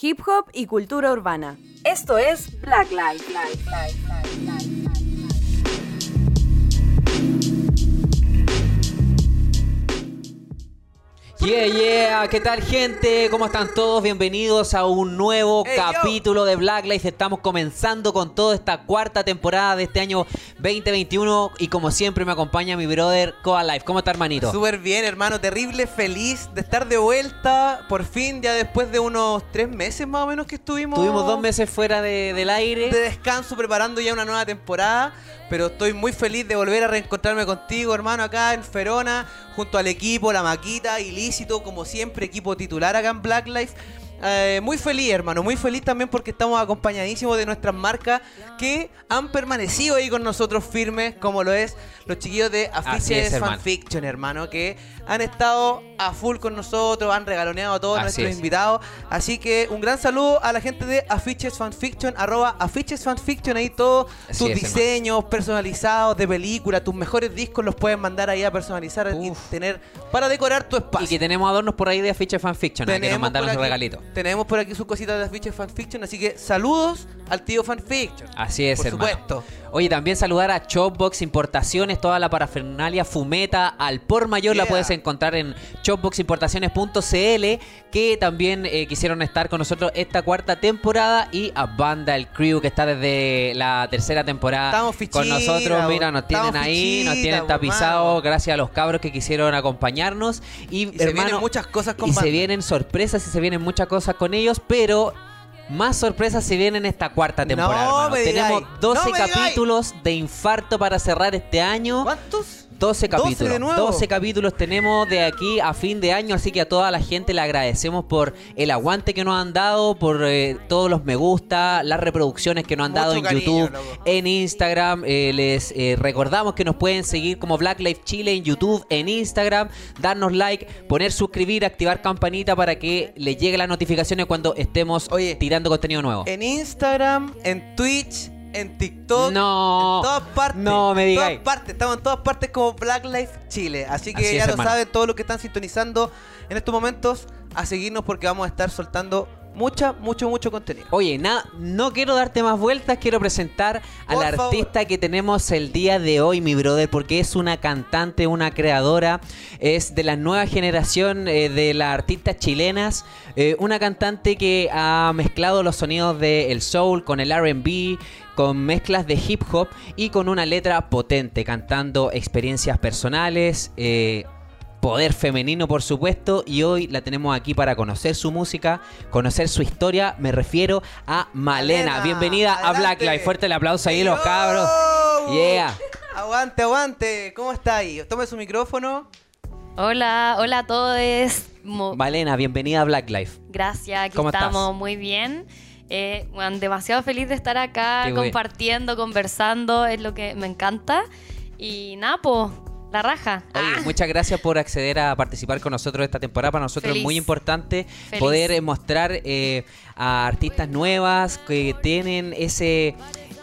hip hop y cultura urbana. Esto es Black Life. Yeah, yeah, ¿qué tal gente? ¿Cómo están todos? Bienvenidos a un nuevo Hey, yo. capítulo de Black Life. Estamos comenzando con toda esta cuarta temporada de este año 2021 y como siempre me acompaña mi brother Coa Life. ¿Cómo está hermanito? Súper bien, hermano. Terrible, feliz de estar de vuelta. Por fin, ya después de unos tres meses más o menos que estuvimos. Tuvimos dos meses fuera de- del aire. de descanso preparando ya una nueva temporada. Pero estoy muy feliz de volver a reencontrarme contigo, hermano, acá en Ferona, junto al equipo, la maquita, ilícito, como siempre, equipo titular acá en Black Life. Eh, muy feliz, hermano, muy feliz también porque estamos acompañadísimos de nuestras marcas que han permanecido ahí con nosotros firmes, como lo es los chiquillos de Así Afiches es, hermano. Fanfiction, hermano, que han estado a full con nosotros, han regaloneado a todos Así nuestros es. invitados. Así que un gran saludo a la gente de Afiches Fanfiction, arroba Afiches Fanfiction, ahí todos Así tus es, diseños personalizados de película, tus mejores discos los pueden mandar ahí a personalizar y tener para decorar tu espacio. Y que tenemos adornos por ahí de afiche fanfiction, ¿eh? que nos mandaron aquí- regalito. Tenemos por aquí sus cositas de Afiches Fanfiction, así que saludos al tío Fanfiction. Así es, por hermano. supuesto. Oye, también saludar a Chopbox Importaciones, toda la parafernalia fumeta al por mayor la puedes encontrar en chopboximportaciones.cl, que también eh, quisieron estar con nosotros esta cuarta temporada y a Banda El Crew que está desde la tercera temporada Estamos con fichita, nosotros. bo. Mira, nos tienen ahí, nos tienen bo, tapizados hermano. gracias a los cabros que quisieron acompañarnos y, Y se hermano, vienen muchas cosas con y se vienen sorpresas y se vienen muchas cosas con ellos, pero más sorpresas se vienen esta cuarta temporada. me Tenemos digáis, 12 no me digáis. capítulos de infarto para cerrar este año. ¿Cuántos? 12 capítulos. de nuevo. 12 capítulos tenemos de aquí a fin de año, así que a toda la gente le agradecemos por el aguante que nos han dado, por eh, todos los me gusta, las reproducciones que nos han Mucho dado en cariño, YouTube, loco. en Instagram. Eh, les eh, recordamos que nos pueden seguir como Black Life Chile en YouTube, en Instagram, darnos like, poner suscribir, activar campanita para que les llegue las notificaciones cuando estemos Oye, tirando contenido nuevo. En Instagram, en Twitch, en TikTok. No. En todas partes. No me En digáis. todas partes. Estamos en todas partes como Black Life Chile. Así que Así ya es, lo hermano. saben todos los que están sintonizando en estos momentos a seguirnos porque vamos a estar soltando mucha, mucho, mucho contenido. Oye, na- no quiero darte más vueltas, quiero presentar al artista que tenemos el día de hoy, mi brother, porque es una cantante, una creadora, es de la nueva generación eh, de las artistas chilenas, eh, una cantante que ha mezclado los sonidos del soul con el RB, con mezclas de hip hop y con una letra potente, cantando experiencias personales. eh, Poder femenino, por supuesto, y hoy la tenemos aquí para conocer su música, conocer su historia. Me refiero a Malena. Malena, Bienvenida a. Black Life. Fuerte el aplauso ahí, los cabros. Yeah. Aguante, aguante. ¿Cómo está ahí? Tome su micrófono. Hola, hola a todos. Mo- Malena, bienvenida a Black Life. Gracias, aquí ¿Cómo estamos estás? muy bien. Eh, bueno, demasiado feliz de estar acá Qué bueno. compartiendo, conversando, es lo que me encanta. Y Napo, la raja. Oye, Ah, muchas gracias por acceder a participar con nosotros esta temporada. Para nosotros es muy importante Feliz. poder eh, mostrar eh, a artistas nuevas que tienen ese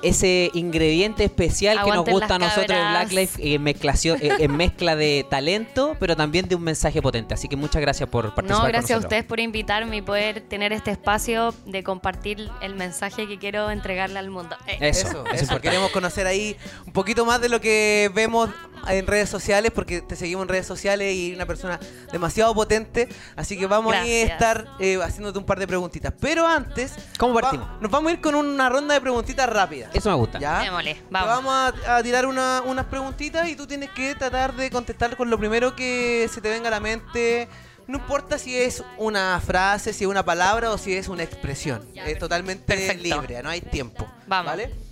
ese ingrediente especial que nos gusta a nosotros en. Black Life eh, eh, en mezcla de talento, pero también de un mensaje potente. Así que muchas gracias por participar no, con gracias a ustedes por invitarme y poder tener este espacio de compartir el mensaje que quiero entregarle al mundo. Eh, Eso, Eso, es eso. importante. Queremos conocer ahí un poquito más de lo que vemos en redes sociales, porque te seguimos en redes sociales y una persona demasiado potente. Así que vamos ahí a Gracias. estar eh, haciéndote un par de preguntitas. Pero antes, ¿Cómo va- partimos? nos vamos a ir con una ronda de preguntitas rápidas. Eso me gusta. ¿Ya? Te vamos. vamos a, a tirar una- unas preguntitas y tú tienes que tratar de contestar con lo primero que se te venga a la mente. No importa si es una frase, si es una palabra o si es una expresión. es totalmente Perfecto. libre, no hay tiempo. Vamos. ¿Vale?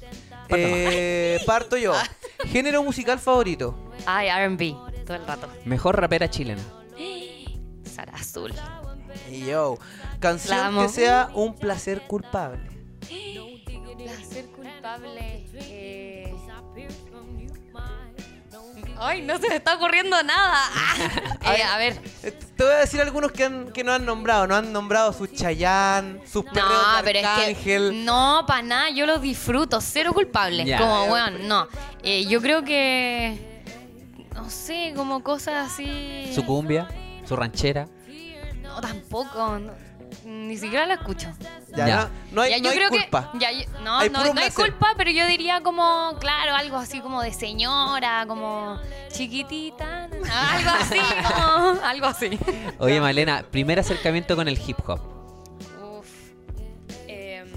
Eh, parto yo. Género musical favorito. Ay, RB, todo el rato. Mejor rapera chilena. Sara Azul. Yo. Canción que sea un placer culpable. Placer culpable. eh. Ay, no se me está ocurriendo nada. Eh, a ver. Te voy a decir algunos que, han, que no han nombrado. No han nombrado su Chayán, sus No, pero es que. No, para nada, yo lo disfruto. Cero culpable. Ya. Como, weón, no. Eh, yo creo que. No sé, como cosas así. Su cumbia, su ranchera. No, tampoco. no. Ni siquiera la escucho. Ya, Ya. No, no hay, Ya, no hay creo culpa. que. ya, yo- no, Hay no, no hay culpa, pero yo diría como, claro, algo así como de señora, como chiquitita. Algo así, como. Algo así. Oye, Malena, primer acercamiento con el hip hop. Uf. Em,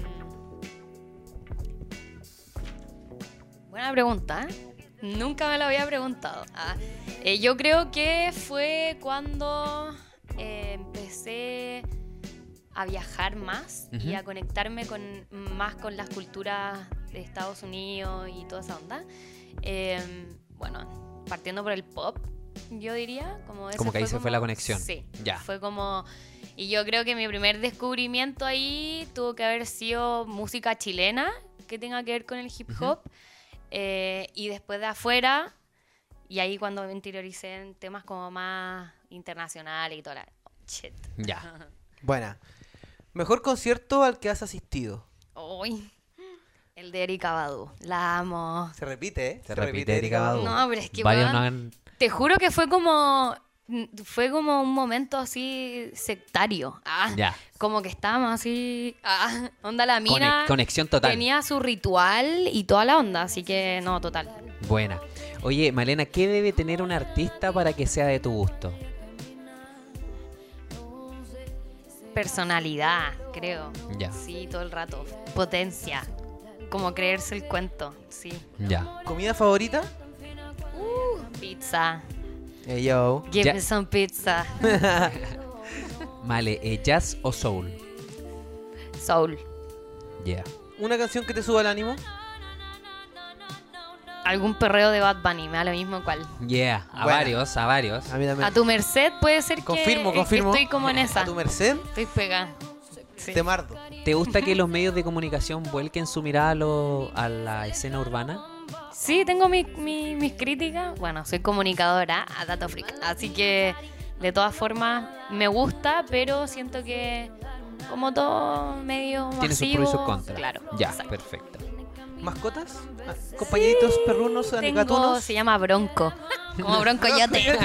buena pregunta, ¿eh? Nunca me lo había preguntado. Ah, eh, yo creo que fue cuando eh, empecé a viajar más y a conectarme con, más con las culturas de Estados Unidos y toda esa onda. Em, bueno, partiendo por el pop, yo diría. Como, ese Como que ahí se fue la conexión. Sí, Ya. fue como... Y yo creo que mi primer descubrimiento ahí tuvo que haber sido música chilena, que tenga que ver con el hip hop. eh, y después de afuera, y ahí cuando me interioricé en temas como más internacionales y toda la... Shit. Ya. Buena. Mejor concierto al que has asistido. Uy, el de Erika Badu. La amo. Se repite, ¿eh? Se repite, Erika Badu. No, pero es que, Varios weón, han- Te juro que fue como. Fue como un momento así sectario. Ah, Ya. Como que estábamos así. Ah, onda la mina. conexión total. Tenía su ritual y toda la onda, así que no, total. Buena. Oye, Malena, ¿qué debe tener un artista para que sea de tu gusto? Personalidad, creo. Ya. Sí, todo el rato. Potencia. Como creerse el cuento, sí. Ya. ¿Comida favorita? Pizza. Eh, yo. Give Ya. me some pizza. Vale, eh, ¿jazz o soul? Soul. Yeah. ¿Una canción que te suba el ánimo? Algún perreo de Bad Bunny, me da lo mismo cuál. Yeah. A varios, a varios. A mí también. A tu merced puede ser que, Confirmo, que confirmo. estoy como en esa. A tu merced, Estoy pegada. Sí. te mardo. ¿Te gusta que los medios de comunicación vuelquen su mirada a, lo- a la escena urbana? Sí, tengo mi- mi- mis críticas. Bueno, soy comunicadora a Dato Freak. Así que, de todas formas, me gusta, pero siento que, como todo medio Tiene sus masivo, pros y sus contras. Claro. Ya, exacto. perfecto. ¿Mascotas? Ah, ¿Compañeritos perrunos, Tengo, gatunos? se llama Bronco. Como Bronco Yote.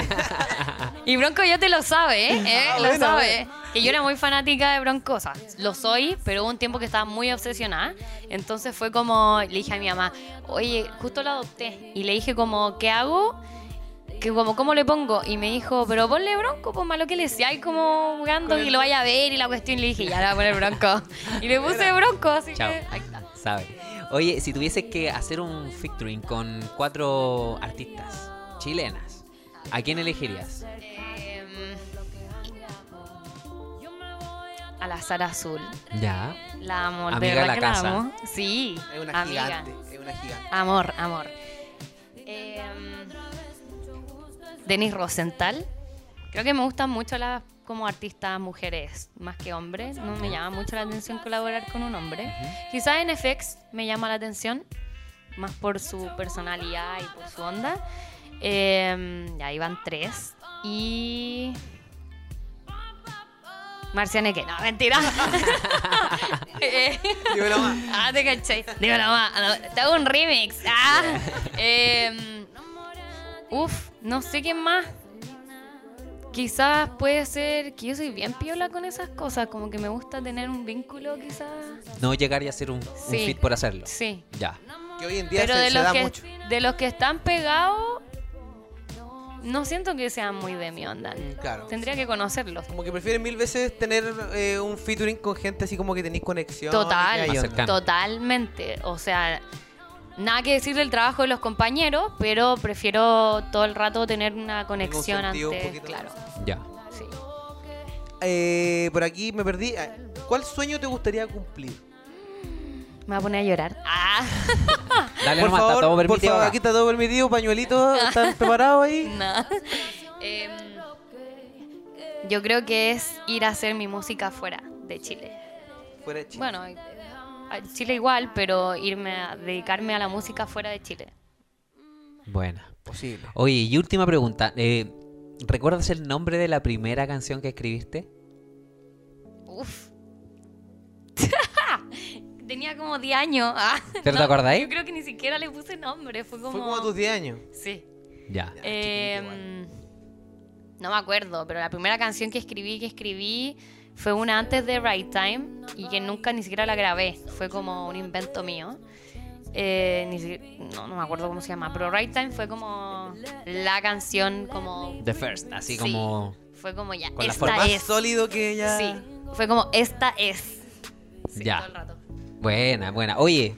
y Bronco Yote lo sabe, ¿eh? ¿Eh? Ah, lo bueno, sabe. Que yo era muy fanática de Bronco. O sea, lo soy, pero hubo un tiempo que estaba muy obsesionada. Entonces fue como, le dije a mi mamá, oye, justo lo adopté. Y le dije como, ¿qué hago? Que como, ¿cómo le pongo? Y me dijo, pero ponle Bronco, pues malo que le sea, y como jugando y lo vaya a ver y la cuestión. Y le dije, ya le voy a poner Bronco. Y le puse Bronco, así Chao. que ahí está. Sabe. Oye, si tuvieses que hacer un featuring con cuatro artistas chilenas, ¿a quién elegirías? Em, a la Sara Azul. Ya. La amo, Amiga de verdad la que casa. la amo. Sí, Es una amiga. gigante. Es una gigante. Amor, amor. Em, Denise Rosenthal. Creo que me gustan mucho las como artistas mujeres más que hombres. No me llama mucho la atención colaborar con un hombre. Quizás en FX me llama la atención, más por su personalidad y por su onda. Em, ya iban tres. Y. Marcianeque, no, mentira. Eh, Dímelo más. Ah, te caché. Dímelo más. Ah, no, Te hago un remix. Ah. Em, uf, no sé quién más. Quizás puede ser que yo soy bien piola con esas cosas. Como que me gusta tener un vínculo, quizás. No llegar y hacer un, un Sí. fit por hacerlo. Sí. Ya. Que hoy en día Pero se, de se los, da que, mucho. de los que están pegados, no siento que sean muy de mi onda. Mm, Claro. Tendría que conocerlos. Como que prefieren mil veces tener eh, un featuring con gente así como que tenéis conexión. Total, totalmente. O sea, nada que decir del trabajo de los compañeros, pero prefiero todo el rato tener una conexión un antes. poquito Claro, Ya. sí. Eh, por aquí me perdí. Ah, ¿Cuál sueño te gustaría cumplir? Me voy a poner a llorar. Ah, Dale por nomás, favor, está todo por permitido favor, acá. aquí está todo permitido, pañuelitos, ¿están preparados ahí? no. Em, yo creo que es ir a hacer mi música fuera de Chile. Fuera de Chile. Bueno, Chile igual, pero irme a dedicarme a la música fuera de Chile. Buena. posible. Oye, y última pregunta. eh, ¿Recuerdas el nombre de la primera canción que escribiste? Uf. Tenía como 10 años. Ah, ¿Pero te acordáis? Yo creo que ni siquiera le puse nombre. Fue como. Fue como a tus 10 años. Sí. Ya. Em, no me acuerdo, pero la primera canción que escribí, que escribí, fue una antes de Right Time y que nunca ni siquiera la grabé. Fue como un invento mío. Eh, ni si- no, no me acuerdo cómo se llama, pero Right Time fue como la canción como... The First, así Sí. como. Fue como ya, Con la esta forma Más es. sólido que ella. Sí, fue como esta es. Sí, Ya. todo el rato. Buena, buena. Oye,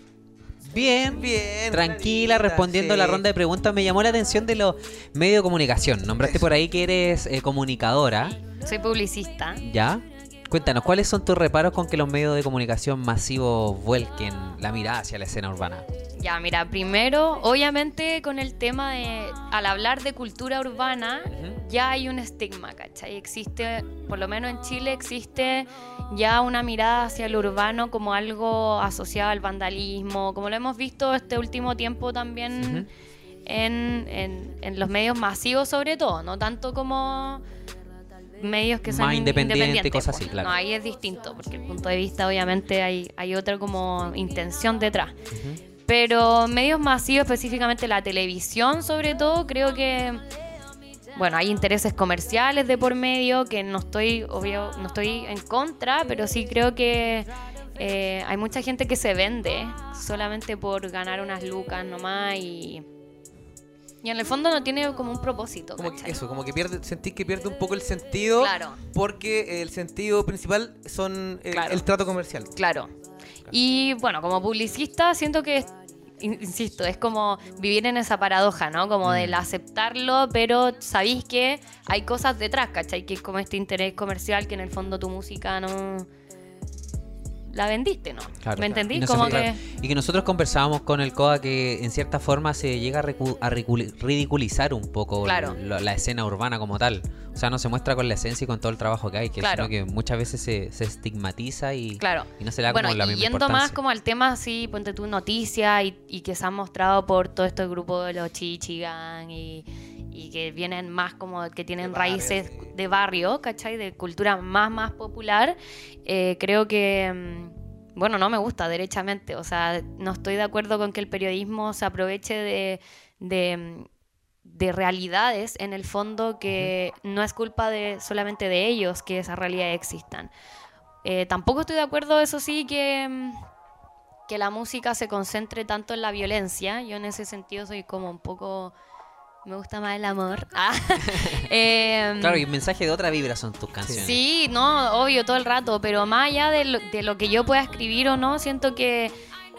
bien. Bien. Tranquila, clarita, respondiendo a la ronda de preguntas, me llamó la atención de los medios de comunicación. Nombraste por ahí que eres eh, comunicadora, Soy publicista. ¿ya? Cuéntanos, ¿cuáles son tus reparos con que los medios de comunicación masivos vuelquen la mirada hacia la escena urbana? Ya, mira, primero, obviamente con el tema de, al hablar de cultura urbana, ya hay un estigma, ¿cachai? Existe, por lo menos en Chile existe ya una mirada hacia lo urbano como algo asociado al vandalismo, como lo hemos visto este último tiempo también en, en- en los medios masivos sobre todo, no tanto como medios que son Más in- independiente, independientes, cosas así, claro. No, ahí es distinto, porque el punto de vista obviamente hay, hay otra como intención detrás. Pero medios masivos, específicamente la televisión sobre todo, creo que bueno, hay intereses comerciales de por medio que no estoy, obvio, no estoy en contra, pero sí creo que eh, hay mucha gente que se vende solamente por ganar unas lucas nomás y, y en el fondo no tiene como un propósito. Como que eso, como que pierde, sentís que pierde un poco el sentido. Claro. Porque el sentido principal son el, Claro. el trato comercial. Claro. Y bueno, como publicista siento que, in- insisto, es como vivir en esa paradoja, ¿no? Como del Mm. aceptarlo, pero sabéis que hay cosas detrás, ¿cachai? Que es como este interés comercial que en el fondo tu música no... La vendiste, ¿no? Claro, ¿Me claro. entendí? Se- como claro. que... Y que nosotros conversábamos con el COA que en cierta forma se llega a, recu- a ridiculizar un poco Claro. lo- la escena urbana como tal. O sea, no se muestra con la esencia y con todo el trabajo que hay, que Claro. sino que muchas veces se, se estigmatiza y, Claro. y no se le da bueno, como la misma yendo importancia. más como al tema así, ponte tú noticias y, y que se han mostrado por todo este grupo de los Chichigan y, y que vienen más como que tienen De barrio, raíces sí. de barrio, ¿cachai? De cultura más, más popular. eh, creo que, mm, bueno, no me gusta derechamente. O sea, no estoy de acuerdo con que el periodismo se aproveche de... de mm, de realidades en el fondo que no es culpa de solamente de ellos que esas realidades existan. Eh, tampoco estoy de acuerdo, eso sí, que, mm, que la música se concentre tanto en la violencia. Yo en ese sentido soy como un poco... Me gusta más el amor. Ah. Em, Claro, y el mensaje de otra vibra son tus canciones. Sí, no, obvio, todo el rato, pero más allá de lo, de lo que yo pueda escribir o no, siento que,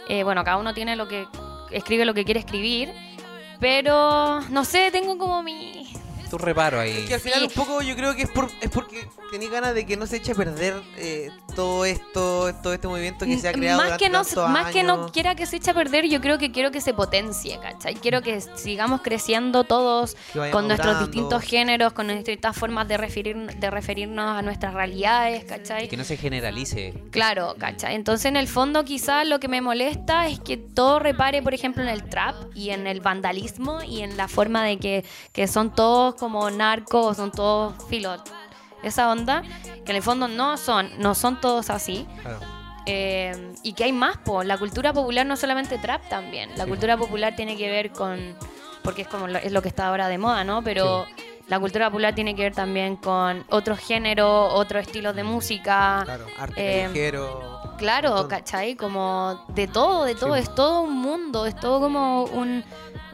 eh, bueno, cada uno tiene lo que, escribe lo que quiere escribir, pero, no sé, tengo como mi... Tu reparo ahí. Que al final Sí. un poco yo creo que es, por, es porque tenía ganas de que no se eche a perder eh, todo esto, todo este movimiento que se ha creado más que no más que no quiera que se eche a perder yo creo que quiero que se potencie ¿cachai? quiero que sigamos creciendo todos con nuestros distintos géneros con nuestras distintas formas de referir de referirnos a nuestras realidades Y ¿cachai? que no se generalice. Claro, ¿cachai? Entonces, en el fondo, quizás lo que me molesta es que todo repare, por ejemplo, en el trap y en el vandalismo y en la forma de que, que son todos como narcos, son todos filos. Esa onda, que en el fondo no son, no son todos así. Claro. Eh, y que hay más, po. La cultura popular no solamente trap también. La cultura popular tiene que ver con. Porque es como lo, es lo que está ahora de moda, ¿no? Pero la cultura popular tiene que ver también con otros géneros, otros estilos de música. Claro, arte Eh. Claro. ¿cachai? Como de todo, de todo, Sí. es todo un mundo, es todo como un,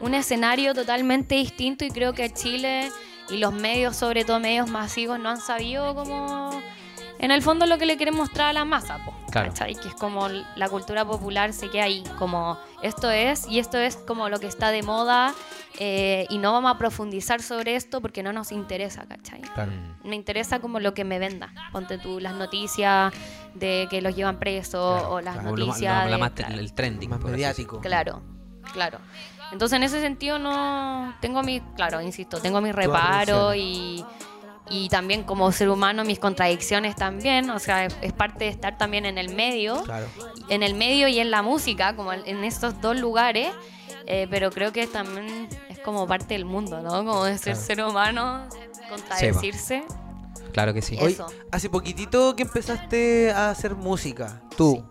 un escenario totalmente distinto y creo que Chile y los medios, sobre todo medios masivos, no han sabido como... En el fondo lo que le quieren mostrar a la masa, po, Claro. ¿cachai? Que es como la cultura popular se queda ahí, como esto es y esto es como lo que está de moda eh, y no vamos a profundizar sobre esto porque no nos interesa, ¿cachai? Claro. me interesa como lo que me venda. Ponte tú las noticias de que los llevan presos Claro, o las lo noticias de- más- claro, el trending. Más mediático. claro, claro. Entonces en ese sentido no tengo mi, claro, insisto, tengo mi reparo y y también como ser humano mis contradicciones también, o sea, es, es parte de estar también en el medio, Claro. en el medio y en la música, como en estos dos lugares, eh, pero creo que también es como parte del mundo, ¿no? Como de ser Claro. ser humano, contradecirse. decir. Claro que sí. Hoy, hace poquitito que empezaste a hacer música, tú.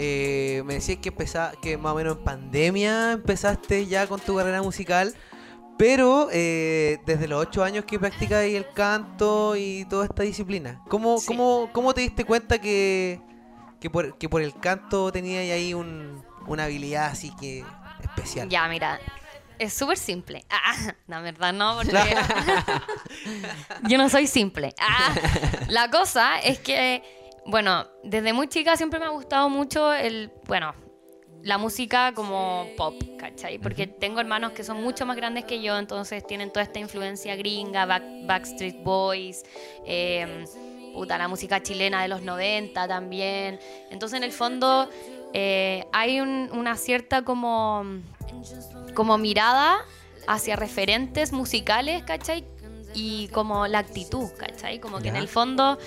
Eh, me decías que empezá, que más o menos en pandemia empezaste ya con tu carrera musical, Pero eh, desde los ocho años que practicas el canto y toda esta disciplina, ¿cómo, Sí. cómo, cómo te diste cuenta que, que, por, que por el canto tenías ahí un, una habilidad así que especial? Ya, mira, es súper simple. Ah, la verdad no, porque yo no soy simple. Ah, la cosa es que, bueno, desde muy chica siempre me ha gustado mucho el, bueno, la música como pop, ¿cachai? Porque tengo hermanos que son mucho más grandes que yo, entonces tienen toda esta influencia gringa, Back- Backstreet Boys, eh, puta, la música chilena de los 90 también. Entonces, en el fondo, eh, hay un- una cierta como, como mirada hacia referentes musicales, ¿cachai? Y como la actitud, ¿cachai? Como que en el fondo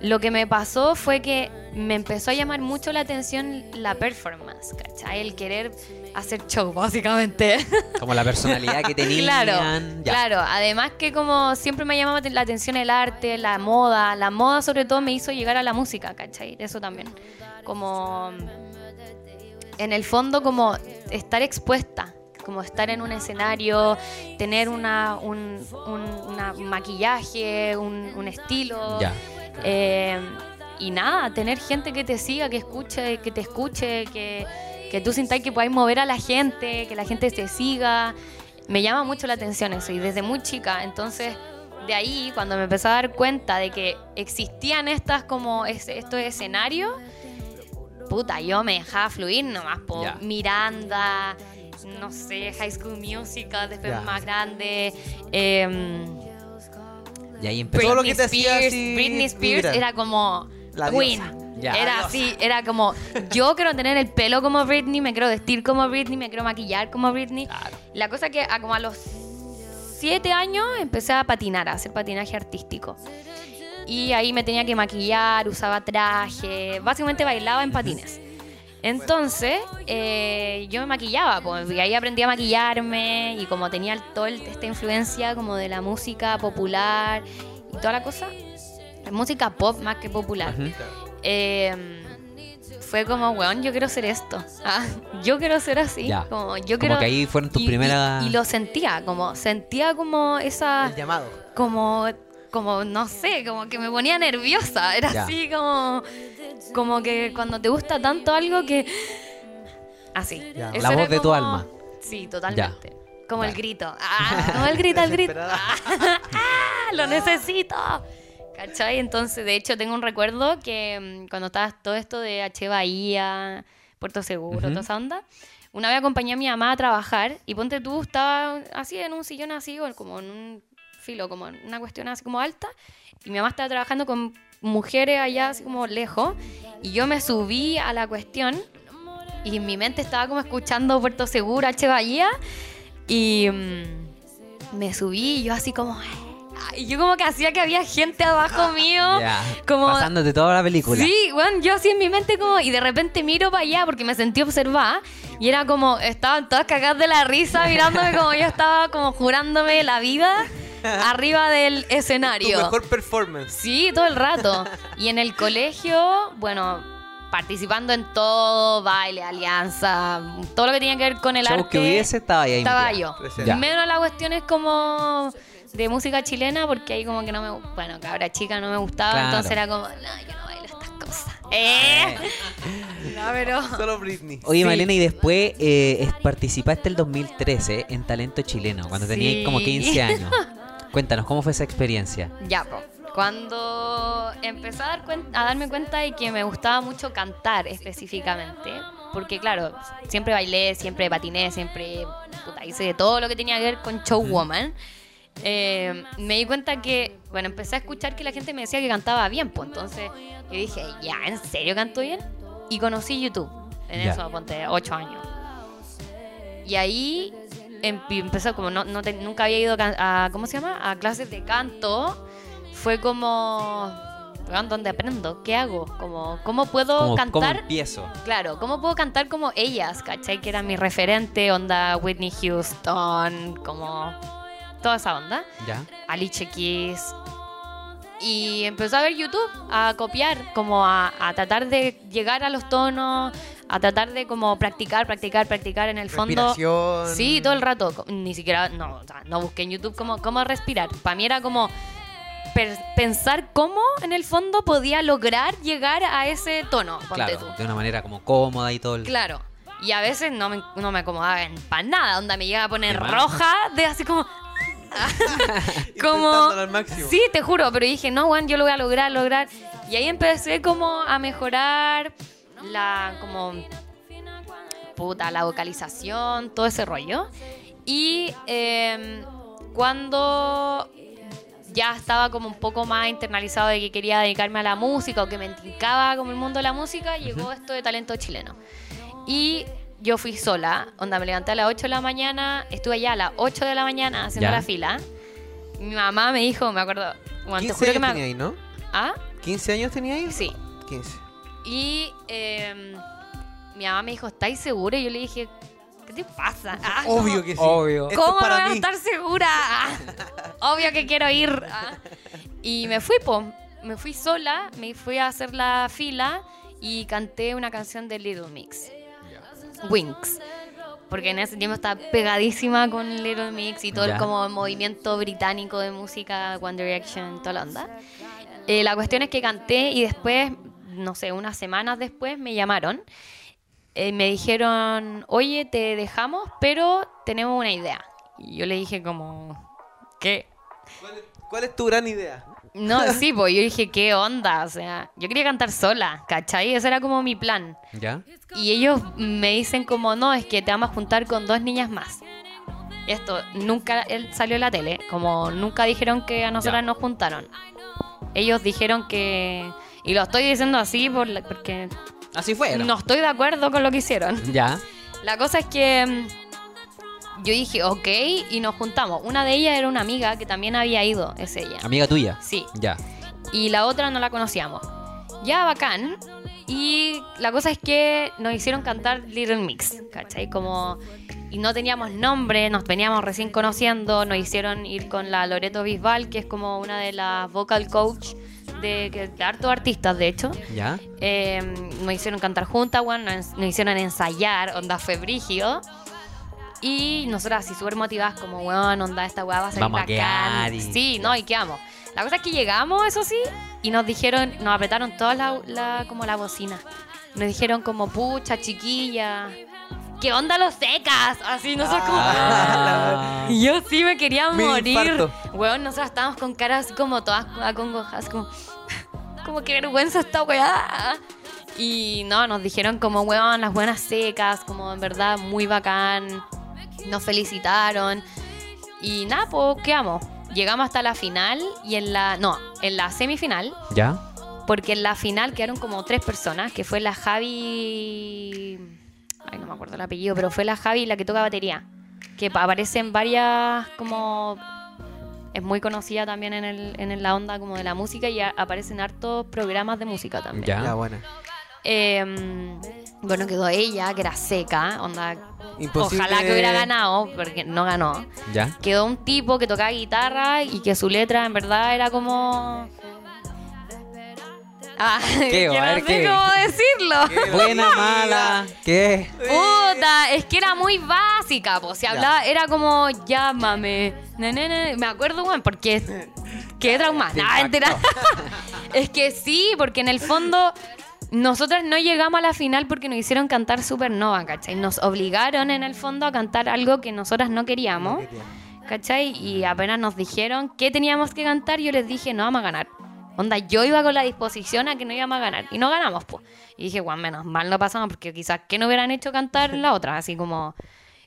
lo que me pasó fue que me empezó a llamar mucho la atención la performance, ¿cachai? El querer hacer show, básicamente. Como la personalidad que tenían. Claro, ya. claro. Además que como siempre me llamaba la atención el arte, la moda, la moda sobre todo me hizo llegar a la música, ¿cachai? Eso también. Como en el fondo como estar expuesta, como estar en un escenario, tener una, un, un- una- un maquillaje, un, un estilo. Ya. Eh, y nada, tener gente que te siga, que escuche, que te escuche, que, que tú sintáis que podáis mover a la gente, que la gente te siga. Me llama mucho la atención eso y desde muy chica. Entonces, de ahí, cuando me empecé a dar cuenta de que existían estas como es- estos escenarios, puta, yo me dejaba fluir nomás por. Miranda, no sé, High School Musical, después más grande. em, Y ahí empezó. Todo lo Britney que te hacía Spears, así Britney Spears vibrar. era como La diosa. Ya. Era así, era como yo quiero tener el pelo como Britney, me quiero vestir como Britney, me quiero maquillar como Britney. La cosa que a como a los siete años empecé a patinar, a hacer patinaje artístico. Y ahí me tenía que maquillar, usaba traje, básicamente bailaba en patines. Entonces, eh, yo me maquillaba, pues, y ahí aprendí a maquillarme y como tenía toda esta influencia como de la música popular y toda la cosa, música pop más que popular. Eh, fue como, weón, yo quiero ser esto. Ah, yo quiero ser así. Ya. Como, yo Como quiero... que ahí fueron tus y- y- primeras- Y, lo sentía, como, sentía como esa El llamado. como, como, no sé, como que me ponía nerviosa. Era Ya. así como, como que cuando te gusta tanto algo que... Así. La voz de tu alma. Sí, totalmente. Como el grito. Ah, como el grito, el grito. Ah, lo necesito. ¿Cachai? Entonces, de hecho, tengo un recuerdo que mm, cuando estaba todo esto de H. Bahía, Puerto Seguro, Ujú. toda esa onda, una vez acompañé a mi mamá a trabajar y ponte tú, estaba así en un sillón así, o como en un filo, como una cuestión así como alta, y mi mamá estaba trabajando con mujeres allá así como lejos, y yo me subí a la cuestión y en mi mente estaba como escuchando Puerto Seguro, H. Bahía, y mm, me subí y yo así como... Y yo como que hacía que había gente abajo mío. Ya. Como, Pasándote toda la película. Sí, bueno, yo así en mi mente como, y de repente miro para allá porque me sentí observada, y era como, estaban todas cagadas de la risa mirándome como yo estaba como jurándome la vida arriba del Tu escenario. mejor performance. Sí, todo el rato. Y en el colegio, bueno, participando en todo, baile, alianza, todo lo que tenía que ver con el Show arte. que hubiese, estaba ahí. Estaba yo. Ya. Menos la cuestión es como de música chilena, porque ahí como que no me... Bueno, cabra chica no me gustaba, Claro. entonces era como, no, yo no bailo estas cosas. ¡Eh! No, pero... Solo Britney. Oye, Sí. Malena, y después eh, participaste el 2013 en Talento Chileno, cuando tenías Sí. como 15 años. Cuéntanos, ¿cómo fue esa experiencia? Ya, po. Cuando empecé a, dar a darme cuenta de que me gustaba mucho cantar específicamente, porque claro, siempre bailé, siempre patiné, siempre puta, hice de todo lo que tenía que ver con showwoman, eh, me di cuenta que, bueno, empecé a escuchar que la gente me decía que cantaba bien, pues entonces yo dije, ya, ¿en serio canto bien? Y conocí YouTube, en Ya. eso, ponte, 8 años. Y ahí empezó como no, no te- nunca había ido can- a, ¿cómo se llama? A clases de canto. Fue como, ¿dónde aprendo? ¿Qué hago? Como, ¿Cómo puedo ¿Cómo, cómo cantar? empiezo? Claro, ¿cómo puedo cantar como ellas? ¿Cachai? Que era mi referente, onda Whitney Houston, como toda esa onda. ¿Ya? Alicia Keys. Y empezó a ver YouTube, a copiar, como a, a tratar de llegar a los tonos, a tratar de como practicar, practicar, practicar en el fondo. Sí, todo el rato. Ni siquiera, no, o sea, no busqué en YouTube cómo, cómo respirar. Para mí era como pensar cómo en el fondo podía lograr llegar a ese tono. Claro, tú. de una manera como cómoda y todo. el- Claro. Y a veces no me, no me acomodaba para nada. Onda me llega a poner roja de así como. como. Al. Sí, te juro, pero dije, no, Juan, yo lo voy a lograr, lograr. Y ahí empecé como a mejorar la. como. puta, la vocalización, todo ese rollo. Y eh, cuando ya estaba como un poco más internalizado de que quería dedicarme a la música o que me intrincaba como el mundo de la música, llegó esto de talento chileno. Y yo fui sola, onda, me levanté a las 8 de la mañana, estuve allá a las 8 de la mañana haciendo Ya. la fila. Mi mamá me dijo, me acuerdo, bueno, te 15 juro que años me... tenía ahí, ¿no? ¿Ah? ¿15 años tenía ahí? Sí. 15. Y eh, mi mamá me dijo, ¿estáis segura? Y yo le dije, ¿qué te pasa? Ah, Obvio ¿cómo- que sí. Obvio. ¿Cómo es no voy a mí. estar segura? Ah, obvio que quiero ir. Ah. Y me fui, po. Me fui sola, me fui a hacer la fila y canté una canción de Little Mix. Winx. Porque en ese tiempo estaba pegadísima con Little Mix y todo Ya. el como movimiento británico de música, One Direction, toda la onda. Eh, la cuestión es que canté y después, no sé, unas semanas después me llamaron. Eh, me dijeron, oye, te dejamos, pero tenemos una idea. Y yo le dije como, ¿qué? ¿Cuál es, cuál es tu gran idea? No, sí, pues yo dije, ¿qué onda? O sea, yo quería cantar sola, ¿cachai? Ese era como mi plan. ¿Ya? Y ellos me dicen como, no, es que te vamos a juntar con dos niñas más. Esto nunca él salió en la tele, como nunca dijeron que a nosotras Ya. nos juntaron. Ellos dijeron que... Y lo estoy diciendo así por la- porque Así fue. no estoy de acuerdo con lo que hicieron. Ya. La cosa es que mm, yo dije, ok, y nos juntamos. Una de ellas era una amiga que también había ido, es ella. Amiga tuya. Sí. Ya. Y la otra no la conocíamos. Ya, bacán. Y la cosa es que nos hicieron cantar Little Mix, ¿cachai? Como... Y no teníamos nombre, nos veníamos recién conociendo, nos hicieron ir con la Loreto Bisbal, que es como una de las vocal coach de, que- de hartos artistas, de hecho. Ya. Eh, nos hicieron cantar juntas, weón, nos, nos hicieron ensayar, onda fue brígido. Y nosotras así súper motivadas, como, weón, onda, esta weá va a ser Vamos a bacán. y- Sí, no, y quedamos. La cosa es que llegamos, eso sí, y nos dijeron, nos apretaron toda la, la- como la bocina. Nos dijeron como, pucha, chiquilla, ¿qué onda los secas? Así, nosotros como... Ah. Y yo sí me quería morir. Weón, nosotros estábamos con caras como todas acongojadas, como, como que vergüenza esta weá. Y no, nos dijeron como, weón, las buenas secas, como en verdad muy bacán. Nos felicitaron. Y nada, pues quedamos. Llegamos hasta la final y en la. No, en la semifinal. ¿Ya? Porque en la final quedaron como tres personas, que fue la Javi... Ay, no me acuerdo el apellido, pero fue la Javi la que toca batería. Que pa- aparece en varias como... Es muy conocida también en, el, en la onda como de la música y a- aparece en hartos programas de música también. Ya. Ya, buena. Eh, bueno, quedó ella, que era seca, onda... Imposible. Ojalá que hubiera ganado, porque no ganó. ¿Ya? Quedó un tipo que tocaba guitarra y que su letra en verdad era como... A no ver, sé ¿qué? cómo decirlo. Buena, mala. ¿Qué? Puta, es que era muy básica, pues. Si hablaba, era como, llámame. Ne, ne, ne. Me acuerdo, weón, porque. Te Nah, mentira. es que sí, porque en el fondo nosotras no llegamos a la final porque nos hicieron cantar Supernova, ¿cachai? Nos obligaron en el fondo a cantar algo que nosotras no queríamos, ¿cachai? Y apenas nos dijeron qué teníamos que cantar, yo les dije, no vamos a ganar. Onda, yo iba con la disposición a que no íbamos a ganar. Y no ganamos, pues. Y dije, bueno, menos mal no pasamos porque quizás que no hubieran hecho cantar la otra, así como...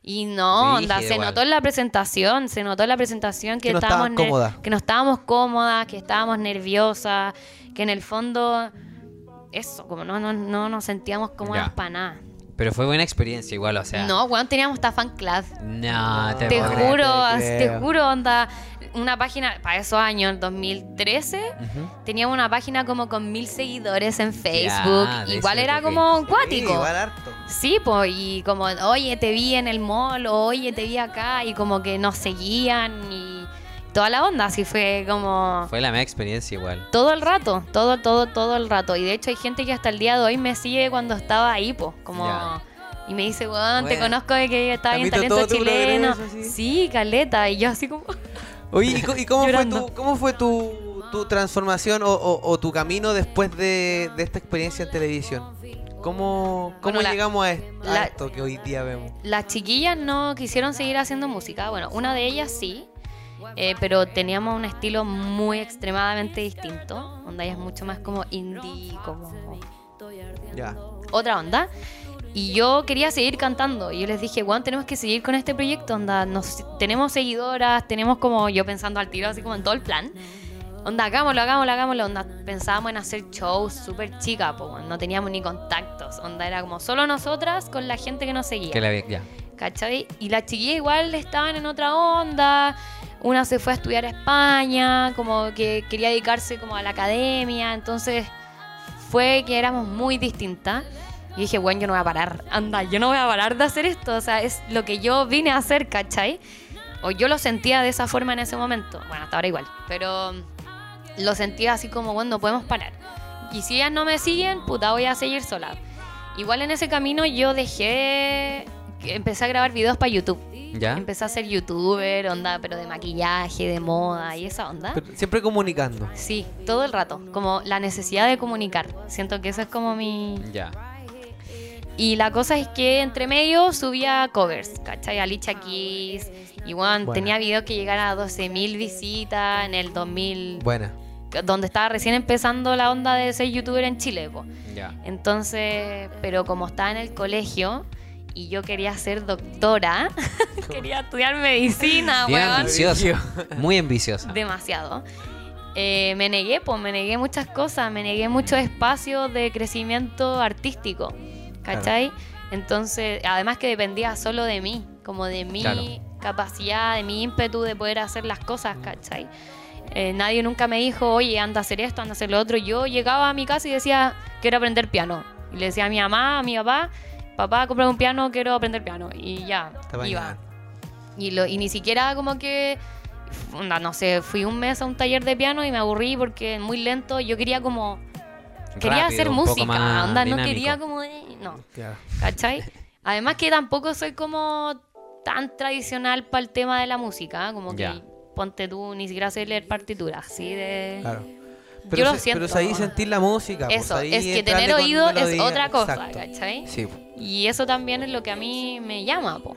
Y no, onda, se igual. notó en la presentación, se notó en la presentación que, Que no estábamos cómodas. que no estábamos cómodas, que estábamos nerviosas, que en el fondo eso, como no, no, no nos sentíamos cómodas para nada. Pero fue buena experiencia igual, o sea. No, weón, teníamos hasta fan club. No, te, Te puedo creer. juro, te te juro, onda, una página, para esos años, 2013, Ujú. teníamos una página como con mil seguidores en Facebook. Ya, igual era como Sí, cuático. igual harto. Sí, pues, y como, oye, te vi en el mall, o, oye, te vi acá, y como que nos seguían, y toda la onda, así fue como Fue la mejor experiencia igual. todo el rato, todo, todo, todo el rato. Y de hecho hay gente que hasta el día de hoy me sigue cuando estaba ahí, pues, como... Ya. Y me dice, weón, te conozco de que estaba ¿Te en talento chileno. Sí, caleta. Y yo así como... Oye, ¿y, cómo, fue tu, cómo fue tu, tu transformación o, o- o tu camino después de, de esta experiencia en televisión? ¿Cómo, cómo Bueno, la- llegamos a, esto que hoy día vemos? Las chiquillas no quisieron seguir haciendo música. Bueno, una de ellas sí, eh, pero teníamos un estilo muy extremadamente distinto. Onda, ella es mucho más como indie, como Ya. otra onda. Y yo quería seguir cantando. Y yo les dije, Juan, tenemos que seguir con este proyecto. Onda, nos, tenemos seguidoras, tenemos como yo pensando al tiro, así como en todo el plan. Onda, hagámoslo, hagámoslo, hagámoslo. Onda, pensábamos en hacer shows súper chica, po, no teníamos ni contactos. Onda, era como solo nosotras con la gente que nos seguía. Que la vi- ya. ¿Cachai? Y las chiquillas igual estaban en otra onda. Una se fue a estudiar a España, como que quería dedicarse como a la academia. Entonces fue que éramos muy distintas. Y dije, bueno, yo no voy a parar. Anda, yo no voy a parar de hacer esto. O sea, es lo que yo vine a hacer, ¿cachai? O yo lo sentía de esa forma en ese momento. Bueno, hasta ahora igual. Pero lo sentía así como, bueno, no podemos parar. Y si ellas no me siguen, puta, voy a seguir sola. Igual en ese camino yo dejé, empecé a grabar videos para YouTube. ¿Ya? Empecé a ser youtuber, onda, pero de maquillaje, de moda y esa onda. Pero siempre comunicando. Sí, todo el rato. Como la necesidad de comunicar. Siento que eso es como mi... Ya. Y la cosa es que entre medio subía covers, ¿cachai? Alicia Keys. Y bueno, tenía videos que llegaran a 12.000 visitas en el 2000... Buena. Donde estaba recién empezando la onda de ser youtuber en Chile, po. Ya. Entonces, pero como estaba en el colegio y yo quería ser doctora, quería estudiar medicina, Bien weón. ambicioso. Muy ambiciosa. Demasiado. Eh, me negué, pues me negué muchas cosas, me negué muchos espacios de crecimiento artístico, ¿cachai? Entonces, además que dependía solo de mí, como de mi Claro. capacidad, de mi ímpetu de poder hacer las cosas, ¿cachai? Eh, nadie nunca me dijo, oye, anda a hacer esto, anda a hacer lo otro. Yo llegaba a mi casa y decía, quiero aprender piano. Y le decía a mi mamá, a mi papá, papá, compra un piano, quiero aprender piano. Y ya, Te iba. Y, lo, y ni siquiera como que, onda, no sé, fui un mes a un taller de piano y me aburrí porque muy lento. Yo quería como, quería Rápido, hacer música, onda, no quería como, de- no, Claro. ¿cachai? Además que tampoco soy como tan tradicional para el tema de la música, ¿eh? como que ponte tú, ni siquiera sé leer partituras, así de... Claro. Yo lo se- siento. Pero ahí sentir la música. pues, Eso, es que tener oído es otra cosa, Exacto. ¿cachai? Sí. Y eso también es lo que a mí me llama, po.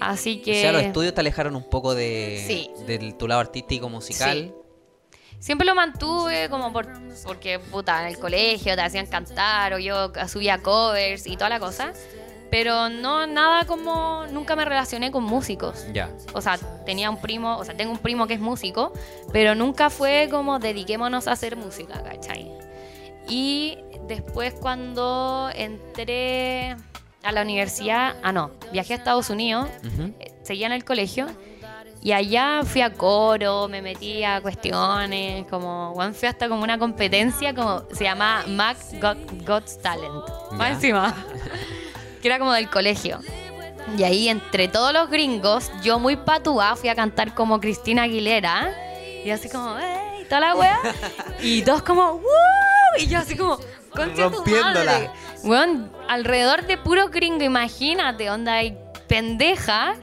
Así que... O sea, los estudios te alejaron un poco de Sí. del tu lado artístico musical. Siempre lo mantuve como por, porque, puta, en el colegio te hacían cantar o yo subía covers y toda la cosa. Pero no, nada como, nunca me relacioné con músicos. Ya. O sea, tenía un primo, o sea, tengo un primo que es músico, pero nunca fue como dediquémonos a hacer música, ¿cachai? Y después cuando entré a la universidad, ah, no, viajé a Estados Unidos, eh, seguía en el colegio y allá fui a coro, me metí a cuestiones, como, bueno, fui hasta como una competencia, como se llamaba Mac Got, Got Talent, más encima, que era como del colegio. Y ahí entre todos los gringos, yo muy patúa fui a cantar como Cristina Aguilera y así como, ¡ey! Toda la wea. Y todos como, ¡wow! Y yo así como, concha tu Rompiéndola. madre. Weón, alrededor de puro gringo, imagínate, onda, y pendeja.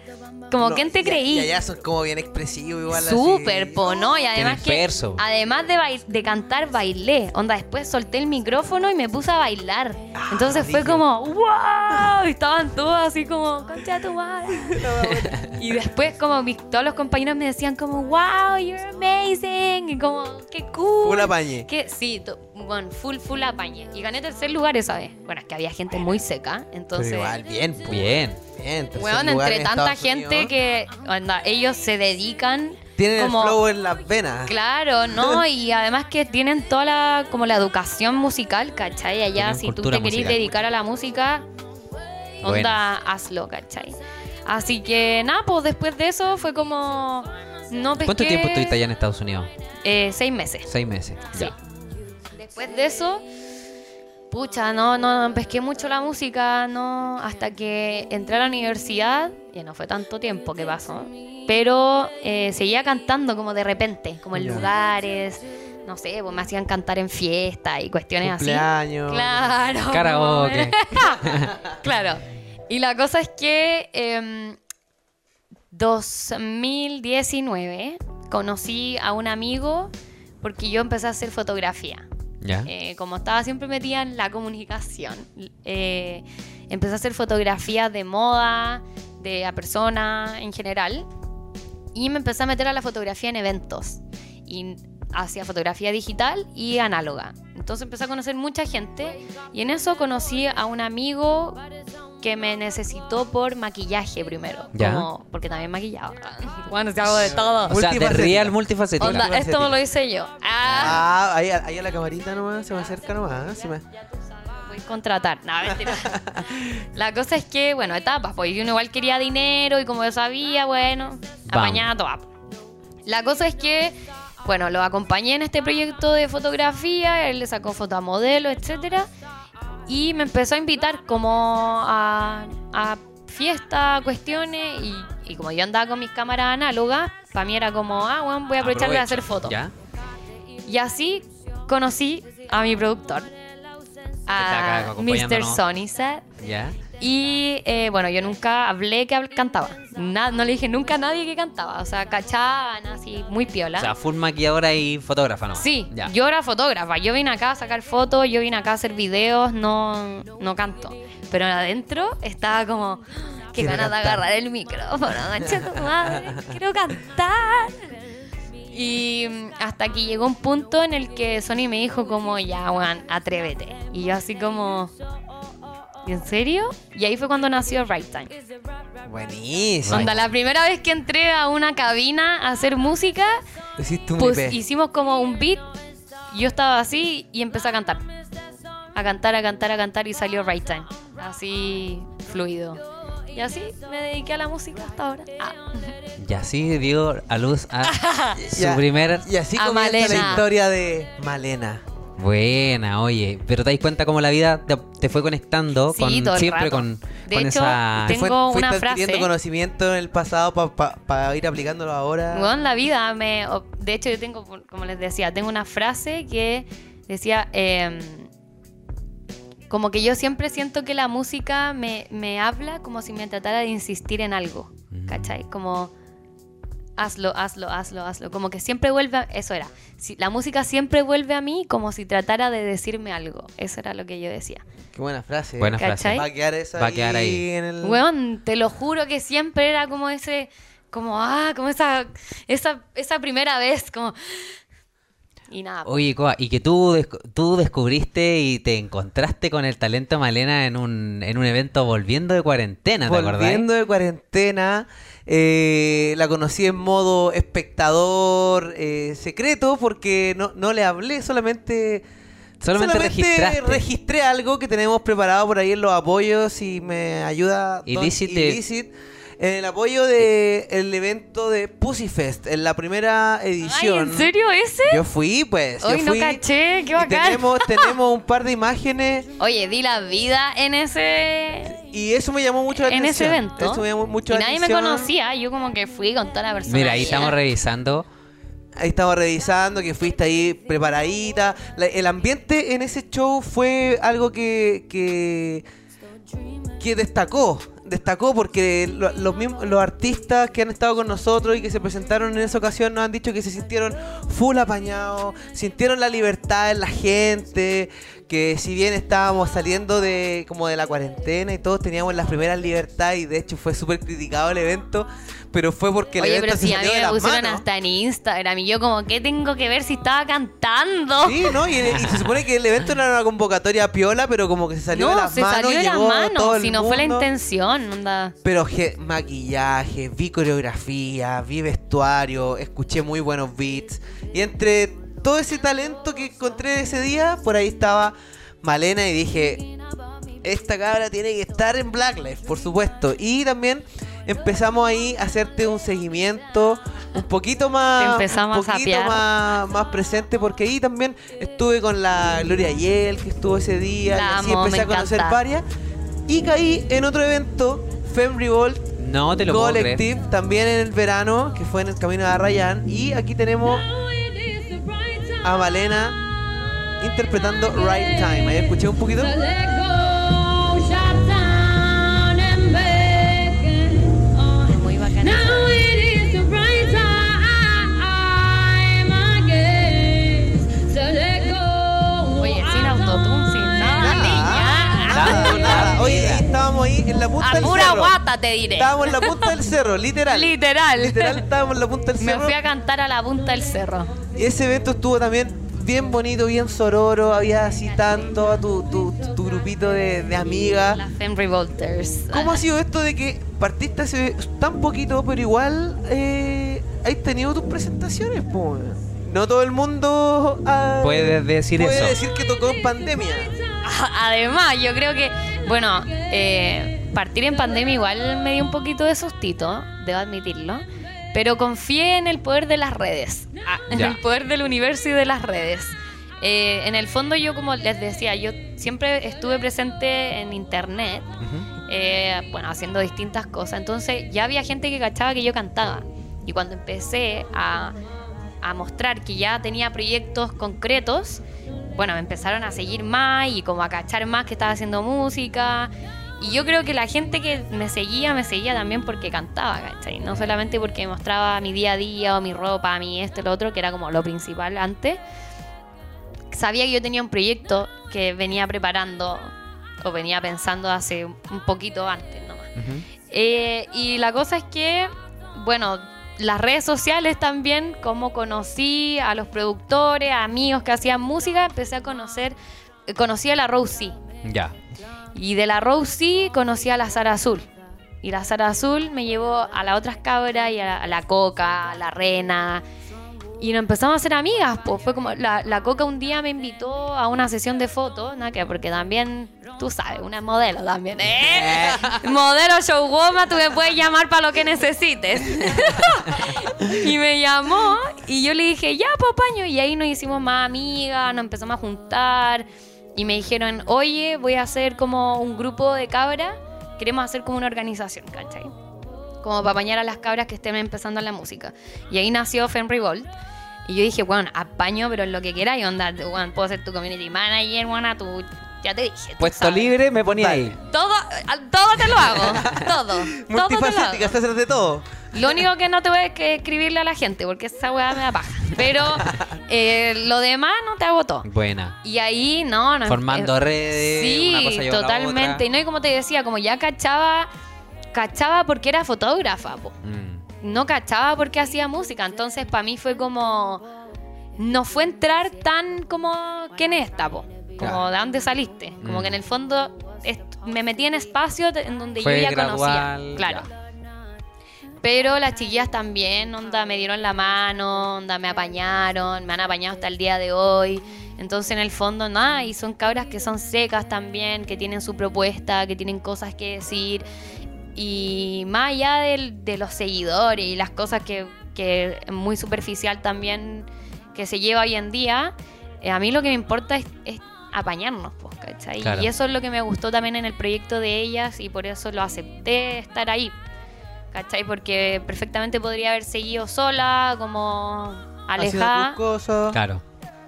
Como, No, ¿quién te creí? Y allá son como bien expresivos igual. Súper, po, ¿no? Y además que, verso. además de, bail- de cantar, bailé. Onda, después solté el micrófono y me puse a bailar. Ah, Entonces fue como, ¡wow! Y estaban todos así como, concha tu madre. y después como mis- todos los compañeros me decían como, ¡wow! You're amazing. Y como, ¡qué cool! Full apañe. Que, sí, bueno, full, full apañe. Y gané tercer lugar esa vez. Bueno, es que había gente muy seca. Entonces, Pero igual, bien. Bien. Bien. Weón, lugar entre en tanta Estados gente Unidos. que ellos se dedican Tienen como el flow en las venas. Claro, ¿no? Y además que tienen toda la como la educación musical, ¿cachai? Allá Tienen si tú te querés musical. dedicar a la música, onda, hazlo, ¿cachai? Así que nada, pues después de eso fue como no pesqué ¿Cuánto tiempo estuviste allá en Estados Unidos? eh, seis meses. Seis meses. Sí. Ya. Después de eso, pucha, no, no pesqué mucho la música, no, hasta que entré a la universidad, y no fue tanto tiempo que pasó, pero eh, seguía cantando como de repente, como en lugares, no sé, pues me hacían cantar en fiestas y cuestiones así. Cumpleaños. Claro. Karaoke. claro. Y la cosa es que em, 2019 conocí a un amigo porque yo empecé a hacer fotografía. ¿Ya? Eh, como estaba siempre metida en la comunicación, eh, empecé a hacer fotografías de moda, de a persona en general, y me empecé a meter a la fotografía en eventos. Y hacía fotografía digital y análoga. Entonces empecé a conocer mucha gente y en eso conocí a un amigo que me necesitó por maquillaje primero. Ya. como- porque también maquillaba. Bueno, si hago de todo. O sea, de real multifacética. Onda, esto me lo hice yo. Ah. Ah, ahí, a- ahí a la camarita nomás, se me acerca nomás. se me- voy a contratar. No, mentira. La cosa es que, bueno, etapas, pues yo igual quería dinero y como yo sabía, bueno, apañada toda. La cosa es que, bueno, lo acompañé en este proyecto de fotografía, él le sacó foto a modelo, etcétera, y me empezó a invitar como a, a fiestas, cuestiones, y, y como yo andaba con mis cámaras análogas, para mí era como, ah, bueno, voy a aprovechar de hacer fotos. ¿Ya? Y así conocí a mi productor, a Mr. Sonnyset. ¿Ya? Y eh, bueno, yo nunca hablé que habl- cantaba. Na- no le dije nunca a nadie que cantaba. O sea, cachaban así, muy piola. O sea, full maquilladora y fotógrafa, ¿no? sí, Ya. yo era fotógrafa. Yo vine acá a sacar fotos, yo vine acá a hacer videos, no, no canto. Pero adentro estaba como, qué Quiero ganas de agarrar el micrófono, mancha tu madre, quiero cantar. Y mm, hasta que llegó un punto en el que Sony me dijo como, ya, weón, atrévete. Y yo así como, ¿en serio? Y ahí fue cuando nació Right Time. Buenísimo. Onda, la primera vez que entré a una cabina a hacer música, un pues IP. hicimos como un beat. Yo estaba así y empecé a cantar. A cantar, a cantar, a cantar y salió Right Time. Así fluido. Y así me dediqué a la música hasta ahora. Ah. Y así dio a luz a su primer... Y así comienza la historia de Malena. Buena, oye. Pero te das cuenta cómo la vida te, te fue conectando Sí, con todo el siempre rato. con, De con hecho, esa... tengo Fue- una fuiste adquiriendo frase. conocimiento en el pasado para ir aplicándolo ahora. Bueno, la vida me... De hecho, yo tengo, como les decía, tengo una frase que decía... em, como que yo siempre siento que la música me, me habla como si me tratara de insistir en algo. ¿Cachai? Como... Hazlo, hazlo, hazlo, hazlo. Como que siempre vuelve a... Eso era. Si, la música siempre vuelve a mí como si tratara de decirme algo. Eso era lo que yo decía. Qué buena frase. Buena ¿Cachai? frase. Va a quedar esa Va a quedar ahí. en el... Weón, te lo juro que siempre era como ese, como, ah, como esa, esa, esa primera vez, como... Y nada, po. Oye, Coa, y que tú, descu- tú descubriste y te encontraste con el talento Malena en un, en un evento volviendo de cuarentena, ¿te acordás? Volviendo de cuarentena, eh, la conocí en modo espectador eh, secreto porque no, no le hablé, solamente... Solamente registraste. registré algo que tenemos preparado por ahí en los apoyos y me ayuda Don Illicit de- Illicit en el apoyo del el evento de Pussy Fest, en la primera Ay, edición. ¿en serio ese? Yo fui, pues. Hoy no caché, qué y bacán. tenemos, tenemos un par de imágenes Oye, di la vida en ese... y eso me llamó mucho la En ese atención. evento. Eso me llamó mucho y la nadie me atención. conocía, yo como que fui con toda la persona. Mira, ahí estamos revisando. Ahí estamos revisando que fuiste ahí preparadita. La- el ambiente en ese show fue algo que, que, que destacó. Destacó porque lo- los, mismos, los artistas que han estado con nosotros y que se presentaron en esa ocasión nos han dicho que se sintieron full apañados, sintieron la libertad en la gente, que si bien estábamos saliendo de como de la cuarentena y todos teníamos las primeras libertades y de hecho fue súper criticado el evento, pero fue porque el Oye, evento pero se si a mí me pusieron manos. hasta en Instagram y yo como, ¿qué tengo que ver si estaba cantando? Sí, ¿no? Y, y se supone que el evento no era una convocatoria piola, pero como que se salió de las se manos. salió de las manos, el si no fue la intención, onda. Pero je- maquillaje, vi coreografía, vi vestuario, escuché muy buenos beats. Y entre todo ese talento que encontré ese día, por ahí estaba Malena y dije, esta cabra tiene que estar en Black Lives, por supuesto. Y también empezamos ahí a hacerte un seguimiento un poquito más, empezamos un a poquito sapear. más, más presente porque ahí también estuve con la Gloria Yel que estuvo ese día La y así amo, empecé a conocer encanta. varias y caí en otro evento Fem Revolt No te lo puedo creer. Collective también en el verano que fue en el camino de Arrayán y aquí tenemos a Malena interpretando Right Time. Ahí escuché un poquito estábamos ahí en la punta A del pura cerro. guata te diré. Estábamos en la punta del cerro, literal. Literal. Literal, estábamos en la punta del Me cerro. fui a cantar a la punta del cerro. Y ese evento estuvo también bien bonito, bien sororo. Había así tanto a tu, tu, tu grupito de, de amigas. Las Femme Revolters. ¿Cómo ha sido esto de que partiste hace tan poquito, pero igual eh, has tenido tus presentaciones? po? No todo el mundo ah, Puedes decir puede eso. decir que tocó en pandemia. Además, yo creo que, bueno, eh, partir en pandemia igual me dio un poquito de sustito, debo admitirlo. Pero confié en el poder de las redes, ah, en Ya. el poder del universo y de las redes. Eh, en el fondo yo, como les decía, yo siempre estuve presente en internet, eh, bueno, haciendo distintas cosas. Entonces ya había gente que cachaba que yo cantaba. Y cuando empecé a, a mostrar que ya tenía proyectos concretos, bueno, me empezaron a seguir más y como a cachar más que estaba haciendo música. Y yo creo que la gente que me seguía, me seguía también porque cantaba, ¿cachai? No solamente porque mostraba mi día a día o mi ropa, mi esto, lo otro, que era como lo principal antes. Sabía que yo tenía un proyecto que venía preparando o venía pensando hace un poquito antes nomás. Eh, y la cosa es que, bueno, las redes sociales también, como conocí a los productores, a amigos que hacían música, empecé a conocer, conocí a la Rosie. Ya. Y de la Rosie conocí a la Sara Azul. Y la Sara Azul me llevó a las otras cabras y a la, a la Coca, a la Rena. Y nos empezamos a hacer amigas, pues fue como, la, la Coca un día me invitó a una sesión de fotos, ¿no? que porque también, tú sabes, una modelo también, ¿eh? modelo showwoman, tú me puedes llamar para lo que necesites. y me llamó y yo le dije, ya, papaño, y ahí nos hicimos más amigas, nos empezamos a juntar. Y me dijeron, oye, voy a hacer como un grupo de cabras, queremos hacer como una organización, ¿cachai? Como para apañar a las cabras que estén empezando en la música. Y ahí nació Femme Revolt. Y yo dije, bueno, apaño, pero en lo que quieras, y onda, bueno, puedo ser tu community manager, bueno, tú, ya te dije. Puesto sabes. libre, me ponía ahí. Todo, todo te lo hago, todo. todo te lo hago. Multifacética, se hace de todo. Lo único que no te voy a que escribirle a la gente, porque esa weá me da paja. Pero eh, lo demás no te hago todo. Buena. Y ahí, no, no. Formando eh, redes, Sí, una cosa totalmente. Y no, y como te decía, como ya cachaba, cachaba porque era fotógrafa, po. Mm. no cachaba porque hacía música. Entonces, para mí fue como. No fue entrar tan como. ¿Quién es esta, po? Como, Claro. ¿de dónde saliste? Como Mm. que en el fondo est- me metí en espacios en donde Fue yo ya gradual, conocía. Claro. Pero las chiquillas también, onda, me dieron la mano, onda, me apañaron, me han apañado hasta el día de hoy. Entonces, en el fondo, nada, y son cabras que son secas también, que tienen su propuesta, que tienen cosas que decir. Y más allá de los seguidores y las cosas que, que es muy superficial también que se lleva hoy en día, eh, a mí lo que me importa es, es apañarnos, pues, ¿cachai? Claro. Y eso es lo que me gustó también en el proyecto de ellas y por eso lo acepté estar ahí, ¿cachai? Porque perfectamente podría haber seguido sola, como alejada. Claro.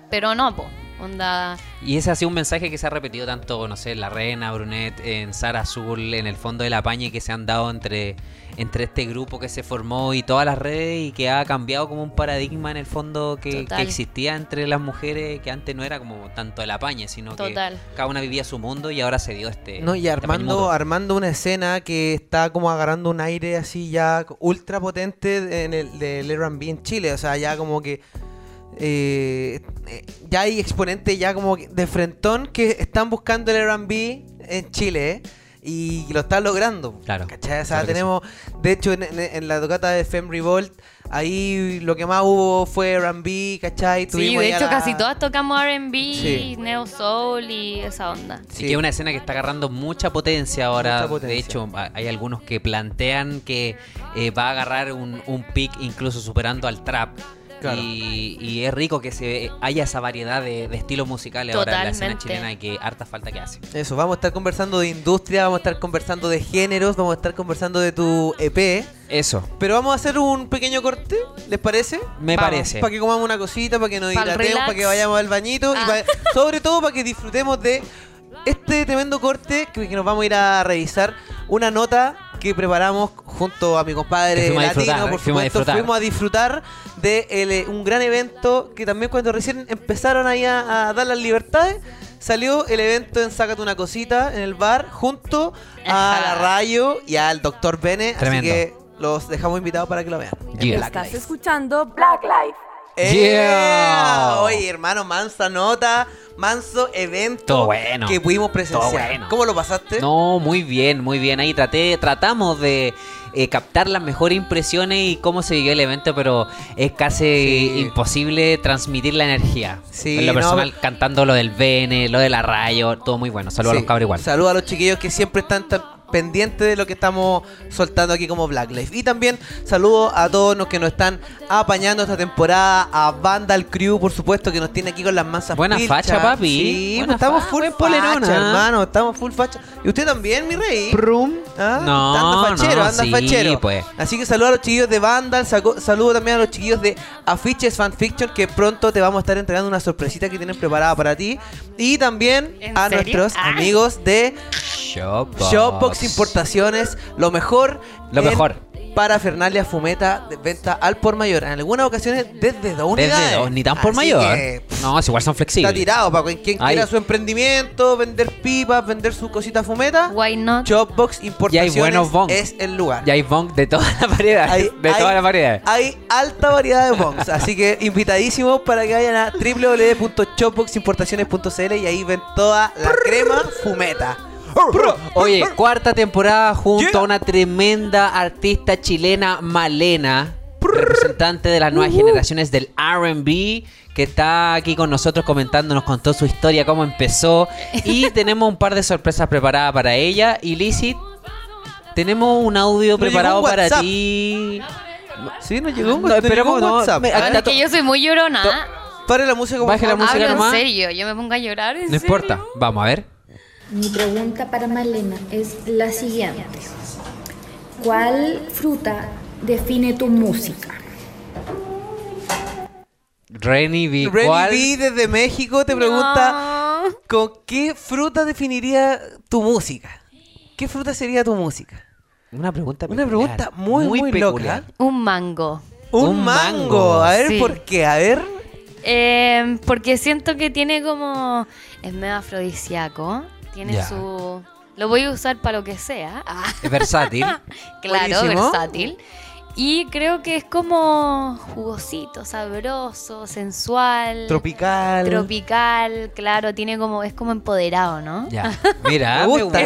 pero no, pues, onda... Y ese ha sido un mensaje que se ha repetido tanto, no sé, en La Reina, Brunet, en Sara Azul, en el fondo de la paña que se han dado entre, entre este grupo que se formó y todas las redes y que ha cambiado como un paradigma en el fondo que, existía entre las mujeres, que antes no era como tanto el apañe, sino Total. que cada una vivía su mundo y ahora se dio este... No, y este apañe armando, armando una escena que está como agarrando un aire así ya ultra potente en el del R&B en Chile. O sea, ya como que eh, eh, ya hay exponentes ya como que de frentón que están buscando el R&B en Chile. ¿eh? y lo estás logrando. Claro, ¿Cachai? O sea, claro que tenemos, de hecho, en, en- en la tocata de Femme Revolt, ahí lo que más hubo fue R&B, ¿cachai? Sí, Tuvimos de ya hecho la- casi todas tocamos R&B, Sí. Neo Soul y esa onda. Sí, que es una escena que está agarrando mucha potencia ahora. Mucha potencia. De hecho, ha- hay algunos que plantean que eh, va a agarrar un, un pick incluso superando al trap. Claro. Y, y es rico que se haya esa variedad de, de estilos musicales ahora en la escena chilena y que harta falta que hace. Eso, vamos a estar conversando de industria, vamos a estar conversando de géneros, vamos a estar conversando de tu EP. Eso, Pero vamos a hacer un pequeño corte, ¿les parece? me Vamos. parece. Para que comamos una cosita, para que nos Pa'l hidratemos, para que vayamos al bañito y Ah. pa- sobre todo para que disfrutemos de este tremendo corte que, que nos vamos a ir a revisar. Una nota que preparamos junto a mi compadre latino, por fuimos supuesto. Fuimos a disfrutar de el, eh, un gran evento que también cuando recién empezaron ahí a, a dar las libertades. Salió el evento en Sácate una cosita en el bar junto a la Rayo y al Dr. Bene. Tremendo. Así que los dejamos invitados para que lo vean. en Yeah. Black Estás escuchando Black Life. Yeah. Oye, hermano, mansa nota, manso evento Todo bueno. que pudimos presenciar. Todo bueno. ¿Cómo lo pasaste? No, muy bien, muy bien. Ahí traté, tratamos de eh, captar las mejores impresiones y cómo se vivió el evento, pero es casi Sí. imposible transmitir la energía. Sí, en lo no, personal, cantando lo del Bene, lo de la Rayo, todo muy bueno. Saludos a los cabros igual. Saludos a los chiquillos que siempre están tan pendientes de lo que estamos soltando aquí como Black Life. Y también saludos a todos los que nos están apañando esta temporada, a Vandal Crew, por supuesto, que nos tiene aquí con las masas Buena pilchas. facha, papi. Sí, Buena pues estamos fa- full buen facha, polerona. hermano, estamos full facha. Y usted también, mi rey. Prum. ¿Ah? No, anda fachero, no, anda sí, fachero. pues. Así que saludo a los chiquillos de Vandal, saludo también a los chiquillos de Afiches Fanfiction, que pronto te vamos a estar entregando una sorpresita que tienen preparada para ti. Y también ¿En a serio? nuestros Ay. amigos de Shopbox. Shopbox Importaciones, lo mejor. Lo mejor. Parafernalia fumeta de venta al por mayor. En algunas ocasiones desde dos unidades. Desde dos, ni tan por Así mayor. que, No, es igual son Está flexibles. tirado para quien Ahí. quiera su emprendimiento, vender pipas, vender su cosita fumeta. Why not? Shopbox Importaciones buenos bongs. es el lugar. Y hay bong de todas las variedades. Hay- de hay- todas las variedades. Hay alta variedad de bongs, así que invitadísimos para que vayan a www.shopboximportaciones.cl y ahí ven toda la crema fumeta. Oye, cuarta temporada junto Yeah. a una tremenda artista chilena, Malena, representante de las nuevas generaciones del RB, que está aquí con nosotros comentando, nos contó su historia, cómo empezó. Y tenemos un par de sorpresas preparadas para ella. Y Lizzy, tenemos un audio Nos preparado un para ti. Sí, nos llegó un, No, nos esperemos, llegó un no, WhatsApp. me- acá Es que yo soy muy llorona. Pare la música. Baje la música Hablo en nomás. serio, yo me pongo a llorar. ¿en No serio? importa, vamos a ver. Mi pregunta para Malena es la siguiente. ¿Cuál fruta define tu música? Reni B. ¿cuál? B desde México te pregunta No. ¿con qué fruta definiría tu música? ¿Qué fruta sería tu música? Una pregunta Una peculiar, pregunta muy, muy, loca. peculiar. Un mango. Un, Un mango. mango. A ver, Sí. ¿por qué? A ver. Eh, porque siento que tiene como. Es medio afrodisíaco. Tiene Ya. su. Lo voy a usar para lo que sea. Ah, Es versátil. claro, Buenísimo. versátil. Y creo que es como jugosito, sabroso, sensual. Tropical. Tropical, claro, tiene como, es como empoderado, ¿no? ya. Mira, Me gusta.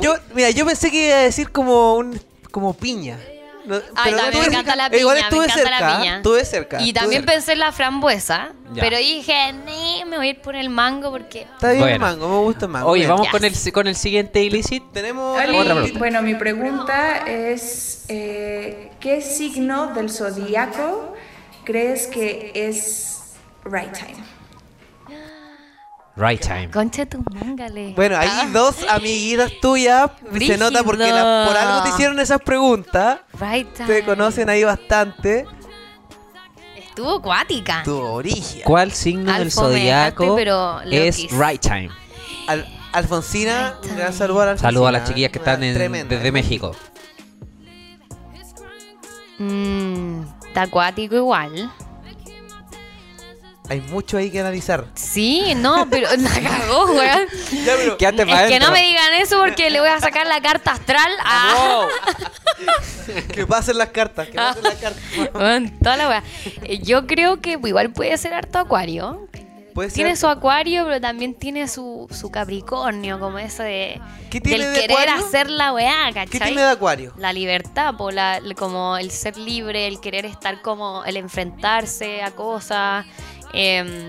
yo- mira, yo pensé que iba a decir como un como piña. No, Ay, pero no también me tuve encanta cerca. la piña, Igual me estuve encanta cerca. la piña. Estuve cerca. Y también cerca. pensé en la frambuesa, Ya. pero dije, "Nee, me voy a ir por el mango porque... Está bien el Bueno. mango, me gusta el mango. Oye, vamos Yes. con el, con el siguiente illicit. Tenemos Oli, Otra pregunta. bueno, mi pregunta es, eh, ¿qué signo del zodíaco crees que es right time? Right time. Concha tu mángale. Bueno, hay Ah, dos amiguitas tuyas. Se nota porque la- por algo te hicieron esas preguntas. Right time. Te conocen ahí bastante. Estuvo acuática. Tu origen. ¿Cuál signo del zodiaco es right time? Al- Alfonsina, Right un gran time. saludo a la Saludos a las chiquillas que están en- tremenda. desde México. Mm, está acuático igual. Hay mucho ahí que analizar. Sí, no, pero la cagó, weón. Ya, pero- Es que no me digan eso porque le voy a sacar la carta astral a... que pasen las cartas. Que pasen las cartas. Toda la weá. Eh, Yo creo que igual puede ser harto acuario. Puede ser. tiene su acuario, pero también tiene su, su capricornio, como eso de ¿Qué tiene del de querer acuario? hacer la weá, ¿Qué ¿cachai? tiene de acuario? La libertad, po, la- como el ser libre, el querer estar como, el enfrentarse a cosas, em,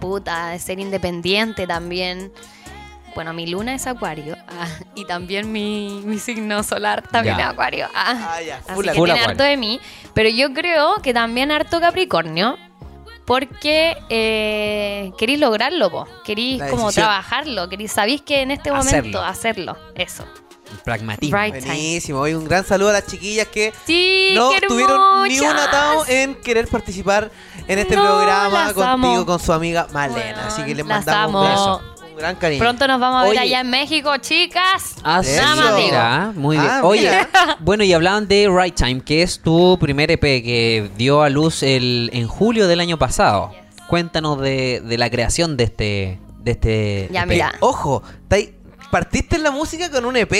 puta, de ser independiente también. Bueno, mi luna es acuario ah, y también mi, mi signo solar también Ya. es acuario. ah. Ah, ya, Así full que tiene harto de mí, pero yo creo que también harto Capricornio. Porque eh, queréis lograrlo, po. queréis como trabajarlo, queréis, sabéis que en este Hacerlo. momento hacerlo, eso. Pragmatismo. Right. Buenísimo. Hoy un gran saludo a las chiquillas que Sí, no tuvieron ni un atado en querer participar en este No, programa contigo, amo. con su amiga Malena. Bueno, Así que les mandamos un beso. Gran cariño. Pronto nos vamos a ver Oye. allá en México, chicas. Ah, mira, muy bien. Ah, Oye, bueno, y hablaban de Right Time, que es tu primer EP que dio a luz el, en julio del año pasado. Cuéntanos de, de la creación de este, de este Ya, EP. mira. Ojo, tai- partiste en la música con un EP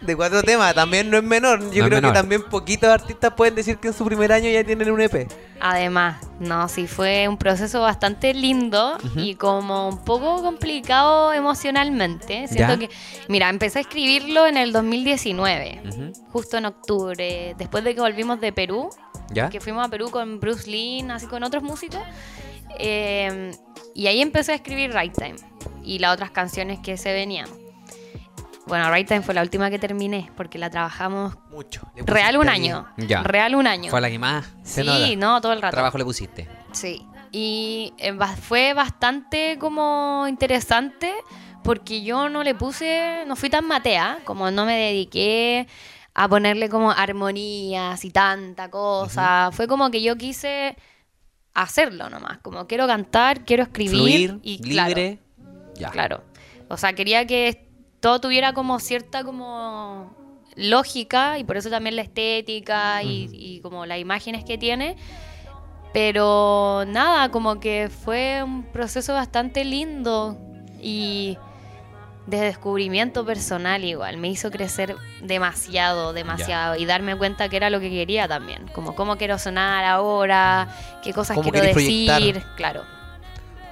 de cuatro temas. También no es menor. Yo creo menor. que también poquitos artistas pueden decir que en su primer año ya tienen un EP. Además, no, sí fue un proceso bastante lindo y como un poco complicado emocionalmente. Siento Ya. que, mira, empecé a escribirlo en el 2019, Ujú. justo en octubre, después de que volvimos de Perú, ¿Ya? que fuimos a Perú con Bruce Lee, así con otros músicos. eh, y ahí empecé a escribir Right Time y las otras canciones que se venían. Bueno, Right Time fue la última que terminé porque la trabajamos Mucho. Real un año. Ya. Real un año. Fue la que más Se sí, nota. no, todo el rato. trabajo le pusiste. Sí. Y eh, fue bastante como interesante porque yo no le puse, no fui tan matea, como no me dediqué a ponerle como armonías y tanta cosa. Fue como que yo quise hacerlo nomás, como quiero cantar, quiero escribir Fluir, y claro, libre. Ya. Claro. O sea, quería que todo tuviera como cierta como lógica y por eso también la estética y, y como las imágenes que tiene. Pero nada, como que fue un proceso bastante lindo y de descubrimiento personal igual. Me hizo crecer demasiado, demasiado y darme cuenta que era lo que quería también. Como cómo quiero sonar ahora, qué cosas quiero decir. proyectar. Claro.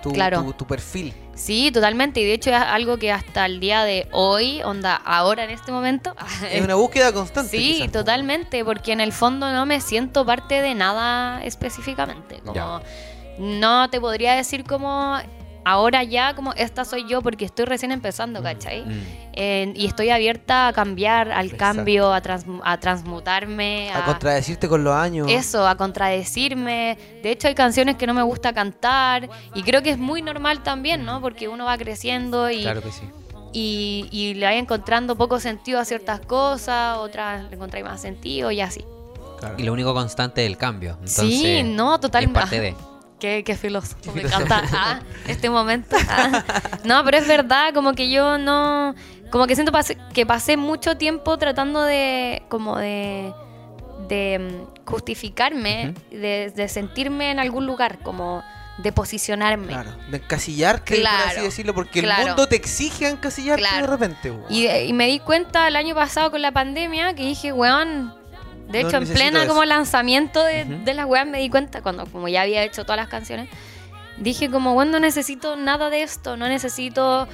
Tu, Claro. tu, tu perfil. Sí, totalmente. Y de hecho es algo que hasta el día de hoy, onda, ahora en este momento. Es una búsqueda constante. Sí, quizás. totalmente, porque en el fondo no me siento parte de nada específicamente. Como Ya. no te podría decir como ahora ya como esta soy yo porque estoy recién empezando, ¿cachai? Mm. Eh, y estoy abierta a cambiar, al Exacto. cambio, a, transmu- a transmutarme, A contradecirte con los años. eso, a contradecirme. De hecho, hay canciones que no me gusta cantar y creo que es muy normal también, ¿no? Porque uno va creciendo y, Claro que sí. y, y le va encontrando poco sentido a ciertas cosas, otras le encontráis más sentido y así. Claro. Y lo único constante es el cambio. Entonces, sí, no, Es totalmente. parte de. Qué, qué filósofo, me encanta ah, este momento. ah. No, pero es verdad, como que yo no. Como que siento que pasé mucho tiempo tratando de. como de. de mm, justificarme, de, de sentirme en algún lugar, como de posicionarme. Claro, de encasillarte, por Claro, así decirlo, porque claro. el mundo te exige encasillarte Claro. de repente. po. Y, y me di cuenta el año pasado con la pandemia que dije, weón, de No hecho en plena eso. como lanzamiento de, de las weas me di cuenta, cuando como ya había hecho todas las canciones, dije como, bueno, no necesito nada de esto, no necesito...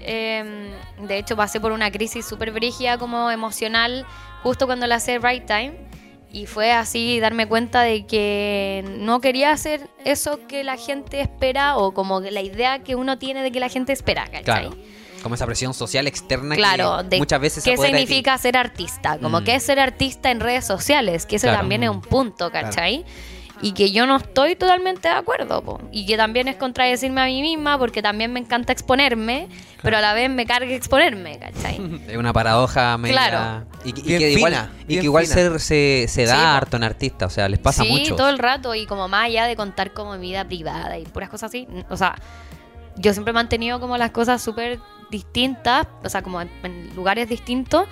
eh, de hecho pasé por una crisis súper brígida como emocional justo cuando la hice Right Time. Y fue así darme cuenta de que no quería hacer eso que la gente espera o como que la idea que uno tiene de que la gente espera, ¿cachai? Claro. Como esa presión social externa Claro, que de muchas veces se qué significa ser artista, como Mm. qué es ser artista en redes sociales, que eso Claro. también es un punto, ¿cachai? Y que yo no estoy totalmente de acuerdo, po. y que también es contradecirme a mí misma, porque también me encanta exponerme, pero a la vez me carga exponerme, ¿cachai? Es una paradoja media. Claro. Y, que- y que igual, fina, y que igual se, se, se da Sí, harto en artistas, o sea, les pasa sí, mucho. todo el rato, y como más allá de contar como mi vida privada y puras cosas así, o sea, yo siempre he mantenido como las cosas súper distintas, o sea, como en- en lugares distintos,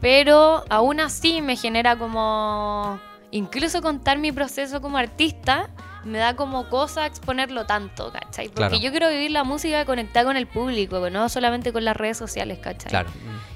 pero aún así me genera como incluso contar mi proceso como artista me da como cosa exponerlo tanto, ¿cachai? Porque Claro. yo quiero vivir la música conectada con el público, no solamente con las redes sociales, ¿cachai? Claro.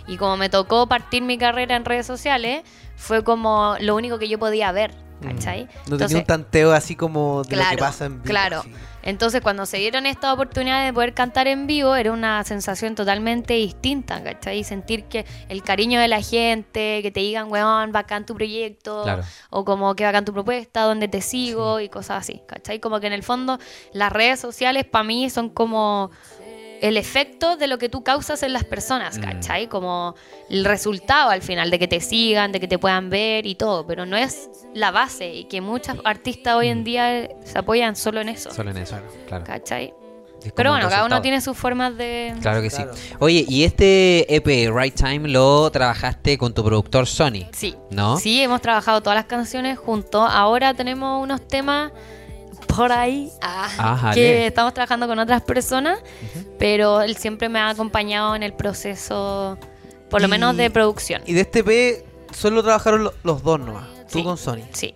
Y como me tocó partir mi carrera en redes sociales, fue como lo único que yo podía ver, ¿cachai? Mm. No tenía un tanteo así como de lo que pasa en vivo. Claro. así. Entonces, cuando se dieron esta oportunidad de poder cantar en vivo, era una sensación totalmente distinta, ¿cachai? Sentir que el cariño de la gente, que te digan, weón, bacán tu proyecto, Claro. o como que bacán tu propuesta, dónde te sigo, y cosas así, ¿cachai? Como que en el fondo, las redes sociales para mí son como el efecto de lo que tú causas en las personas, ¿cachai? Como el resultado al final de que te sigan, de que te puedan ver y todo, pero no es la base y que muchos artistas hoy en día se apoyan solo en eso, Solo en eso, claro. ¿cachai? Pero bueno, cada uno tiene sus formas de... Claro que Claro. sí. Oye, y este EP, Right Time, lo trabajaste con tu productor Sony. Sí. ¿No? Sí, hemos trabajado todas las canciones juntos. Ahora tenemos unos temas por ahí ah, Ajá, que estamos trabajando con otras personas, pero él siempre me ha acompañado en el proceso, por lo menos de producción. Y de este P solo trabajaron lo- los dos nomás. Tú Sí. con Sony. Sí.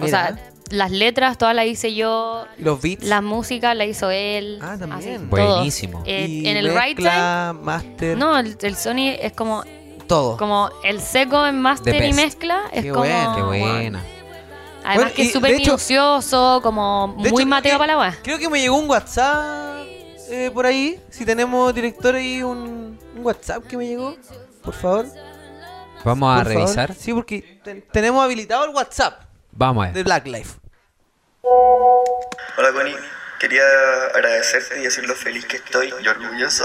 O sea, las letras todas las hice yo, los beats. la música la hizo él. Ah, también. así. Buenísimo. Eh, y en el right time, mezcla, master. no, el, el Sony es como, todo. como el seco en master y mezcla. Es Qué como, bueno, Qué buena. Además Bueno, que es súper de hecho- minucioso, como De muy hecho, Mateo weá. Creo que me llegó un WhatsApp eh, por ahí. Si tenemos director ahí, un, un WhatsApp que me llegó. Por favor. Vamos a por favor. revisar. Sí, porque te- tenemos habilitado el WhatsApp Vamos a de ver. Black Life. Hola Connie, quería agradecerte y decir lo feliz que estoy y orgulloso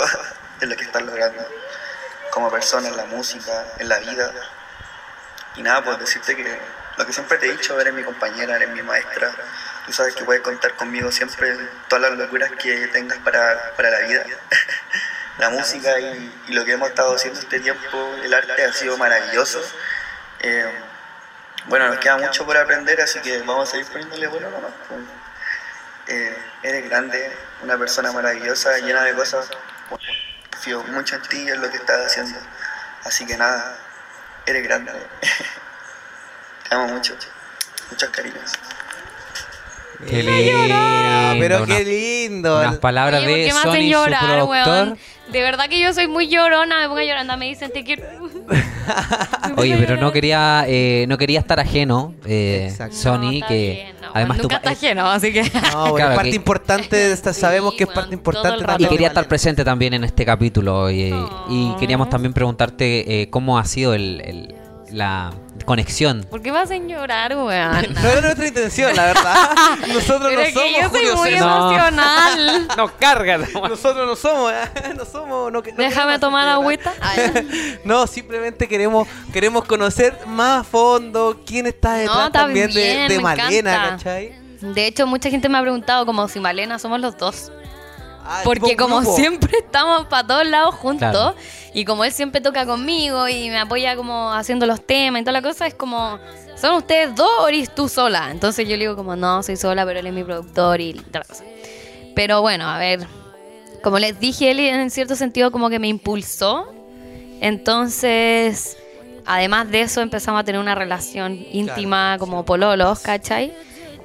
de lo que estás logrando como persona en la música, en la vida. Y nada, pues decirte que lo que siempre te he dicho, eres mi compañera, eres mi maestra. Tú sabes que puedes contar conmigo siempre todas las locuras que tengas para, para la vida. la música y, y lo que hemos estado haciendo este tiempo, el arte ha sido maravilloso. Eh, bueno, nos queda mucho por aprender, así que vamos a seguir poniéndole bueno nomás. pues. Eh, eres grande, una persona maravillosa, llena de cosas. Confío mucho en ti y en lo que estás haciendo. Así que nada, eres grande. Te amo mucho. Muchos cariños. Qué lindo. pero qué lindo. Unas palabras Oye, ¿por de Sony, hacen su llorar, productor. weón? De verdad que yo soy muy llorona, me pongo llorando, me dicen te quiero. Oye, pero no quería, eh, no quería estar ajeno, eh. Sony, No, que bien, no, además tú nunca está ajeno, así que. No, bueno, Claro, parte que- importante, de esta- sabemos que es Sí, parte weón, importante rato. y quería estar presente también en este capítulo y, y Oh. queríamos también preguntarte eh, cómo ha sido el, el- la conexión. ¿Por qué me hacen llorar, weón? No era nuestra intención, la verdad. Nosotros Pero no es somos yo soy Julio muy César. Emocional. Nos carga. Nosotros no somos, ¿eh? no somos. No, no Déjame tomar agüita. No, simplemente queremos queremos conocer más a fondo quién está detrás No, está también de, bien, de me Malena, encanta. ¿cachai? De hecho, mucha gente me ha preguntado como si Malena somos los dos. Ah, Porque como grupo. siempre estamos para todos lados juntos Claro. y como él siempre toca conmigo y me apoya como haciendo los temas y toda la cosa, es como, ¿son ustedes dos o eres tú sola? Entonces yo le digo como, no, soy sola, pero él es mi productor y toda la cosa. Pero bueno, a ver, como les dije, él en cierto sentido como que me impulsó. Entonces, además de eso, empezamos a tener una relación íntima como pololos, ¿cachai?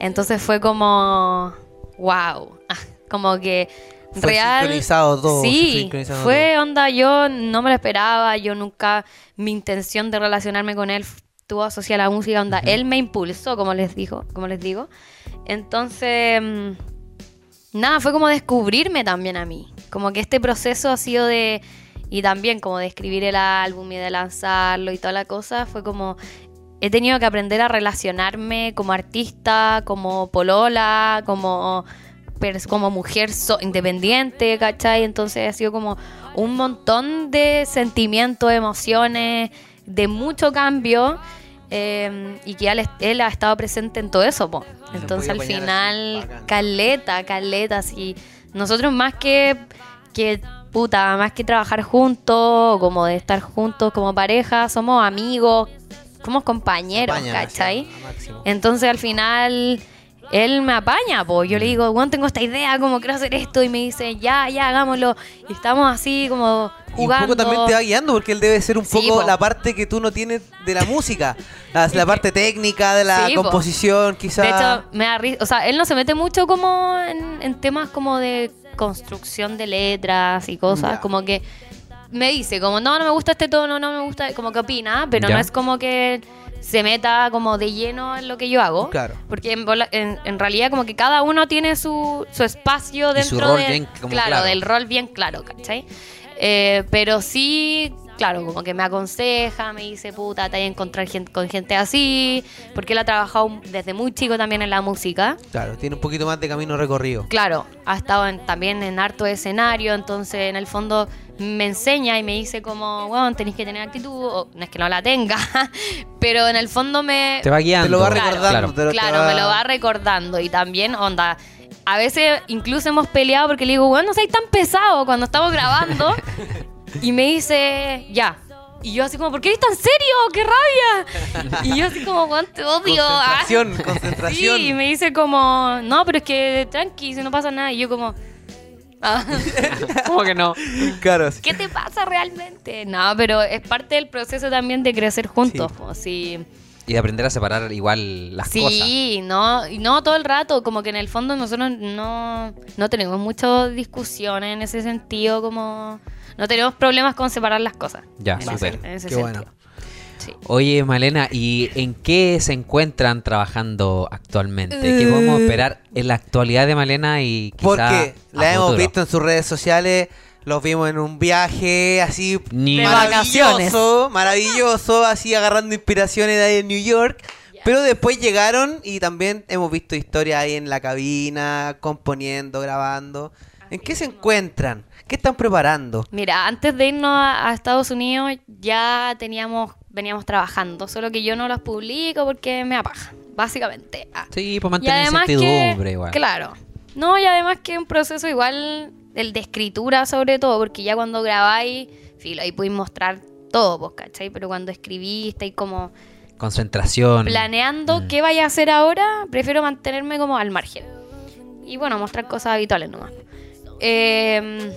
Entonces fue como, wow, como que Fue real. sincronizado todo, Sí, sincronizando fue onda, yo no me lo esperaba, yo nunca, mi intención de relacionarme con él estuvo asociada a la música, onda, él me impulsó, como les digo, como les digo. Entonces, mm, nada, fue como descubrirme también a mí. Como que este proceso ha sido de. Y también como de escribir el álbum y de lanzarlo y toda la cosa, fue como. He tenido que aprender a relacionarme como artista, como polola, como, como mujer so- independiente, ¿cachai? Entonces ha sido como un montón de sentimientos, emociones, de mucho cambio. eh, y que él, él ha estado presente en todo eso, po. Entonces al final, caleta, caleta, así. Nosotros más que, que, puta, más que trabajar juntos, como de estar juntos como pareja, somos amigos, somos compañeros, ¿cachai? Entonces al final él me apaña, pues yo le digo, bueno, tengo esta idea, como quiero hacer esto, y me dice, ya, ya, hagámoslo. Y estamos así como Y un jugando. poco también te va guiando porque él debe ser un Sí, poco po. la parte que tú no tienes de la música. La, la parte técnica, de la Sí, composición, quizás. De hecho, me da risa. O sea, él no se mete mucho como en, en temas como de construcción de letras y cosas. Ya. Como que me dice, como, no, no me gusta este tono, no me gusta, como que opina, pero Ya. no es como que se meta como de lleno en lo que yo hago. Claro. Porque en, en- en realidad como que cada uno tiene su, su espacio Y su dentro rol de- bien como claro, claro. del rol bien claro, ¿cachai? Eh, pero sí, claro, como que me aconseja, me dice, puta, te hay que encontrar gente, con gente así, porque él ha trabajado desde muy chico también en la música. Claro, tiene un poquito más de camino recorrido. Claro, ha estado en- también en harto escenario, entonces en el fondo me enseña y me dice como, bueno, tenéis que tener actitud, o no es que no la tenga, pero en el fondo me... Te va guiando. Te lo va Claro, recordando. te lo- te Claro, me lo va recordando y también, onda, a veces incluso hemos peleado porque le digo, bueno, no seas tan pesado cuando estamos grabando y me dice, ya. Y yo así como, ¿por qué eres tan serio? ¡Qué rabia! Y yo así como, "Weón, te odio. ah". Concentración, concentración. Sí, y me dice como, no, pero es que tranqui, si no pasa nada. Y yo como, "Ah, ¿Cómo que no? Claro, sí. ¿qué te pasa realmente? No, pero es parte del proceso también de crecer juntos. sí. Y de aprender a separar igual las cosas. Sí, no, y no todo el rato, como que en el fondo nosotros no, no tenemos muchas discusiones en ese sentido, como no tenemos problemas con separar las cosas. Ya, súper. Qué sentido. bueno. Sí. Oye, Malena, ¿y en qué se encuentran trabajando actualmente? ¿Qué Eh, podemos esperar en la actualidad de Malena y quizá Porque a la hemos futuro? visto en sus redes sociales, los vimos en un viaje así Ni- maravilloso, maravilloso, así agarrando inspiraciones de ahí en New York. Pero después llegaron y también hemos visto historias ahí en la cabina, componiendo, grabando. ¿En qué se encuentran? ¿Qué están preparando? Mira, antes de irnos a, a Estados Unidos ya teníamos, veníamos trabajando, solo que yo no los publico porque me apaja, básicamente. Ah. Sí, pues Y mantener incertidumbre igual. claro, no, y además que es un proceso igual, el de escritura sobre todo, porque ya cuando grabáis, filo, ahí podéis mostrar todo, pues, ¿cachai? Pero cuando escribís, estáis como Concentración. planeando Mm. qué vaya a hacer ahora, prefiero mantenerme como al margen. Y bueno, mostrar cosas habituales nomás. Eh,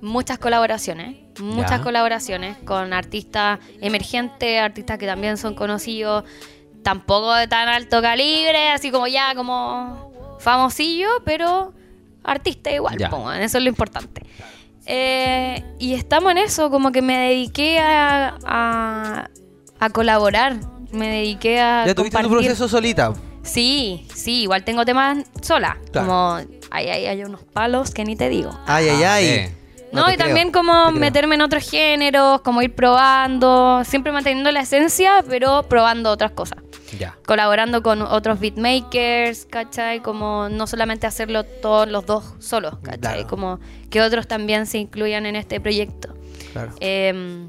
muchas colaboraciones, muchas Ya. colaboraciones con artistas emergentes, artistas que también son conocidos, tampoco de tan alto calibre, así como ya como famosillo, pero artista igual, Ya. po, eso es lo importante. Eh, y estamos en eso, como que me dediqué a, a, a colaborar, me dediqué a... ¿Ya tuviste tu proceso solita? Sí, sí, igual tengo temas sola, Claro. como hay, hay, hay unos palos que ni te digo. Ay, ay, Ah, ay. eh. No, y creo, también como meterme en otros géneros, como ir probando, siempre manteniendo la esencia, pero probando otras cosas. Ya. Colaborando con otros beatmakers, ¿cachai? Como no solamente hacerlo todos los dos solos, ¿cachai? Claro. Como que otros también se incluyan en este proyecto. Claro. Eh,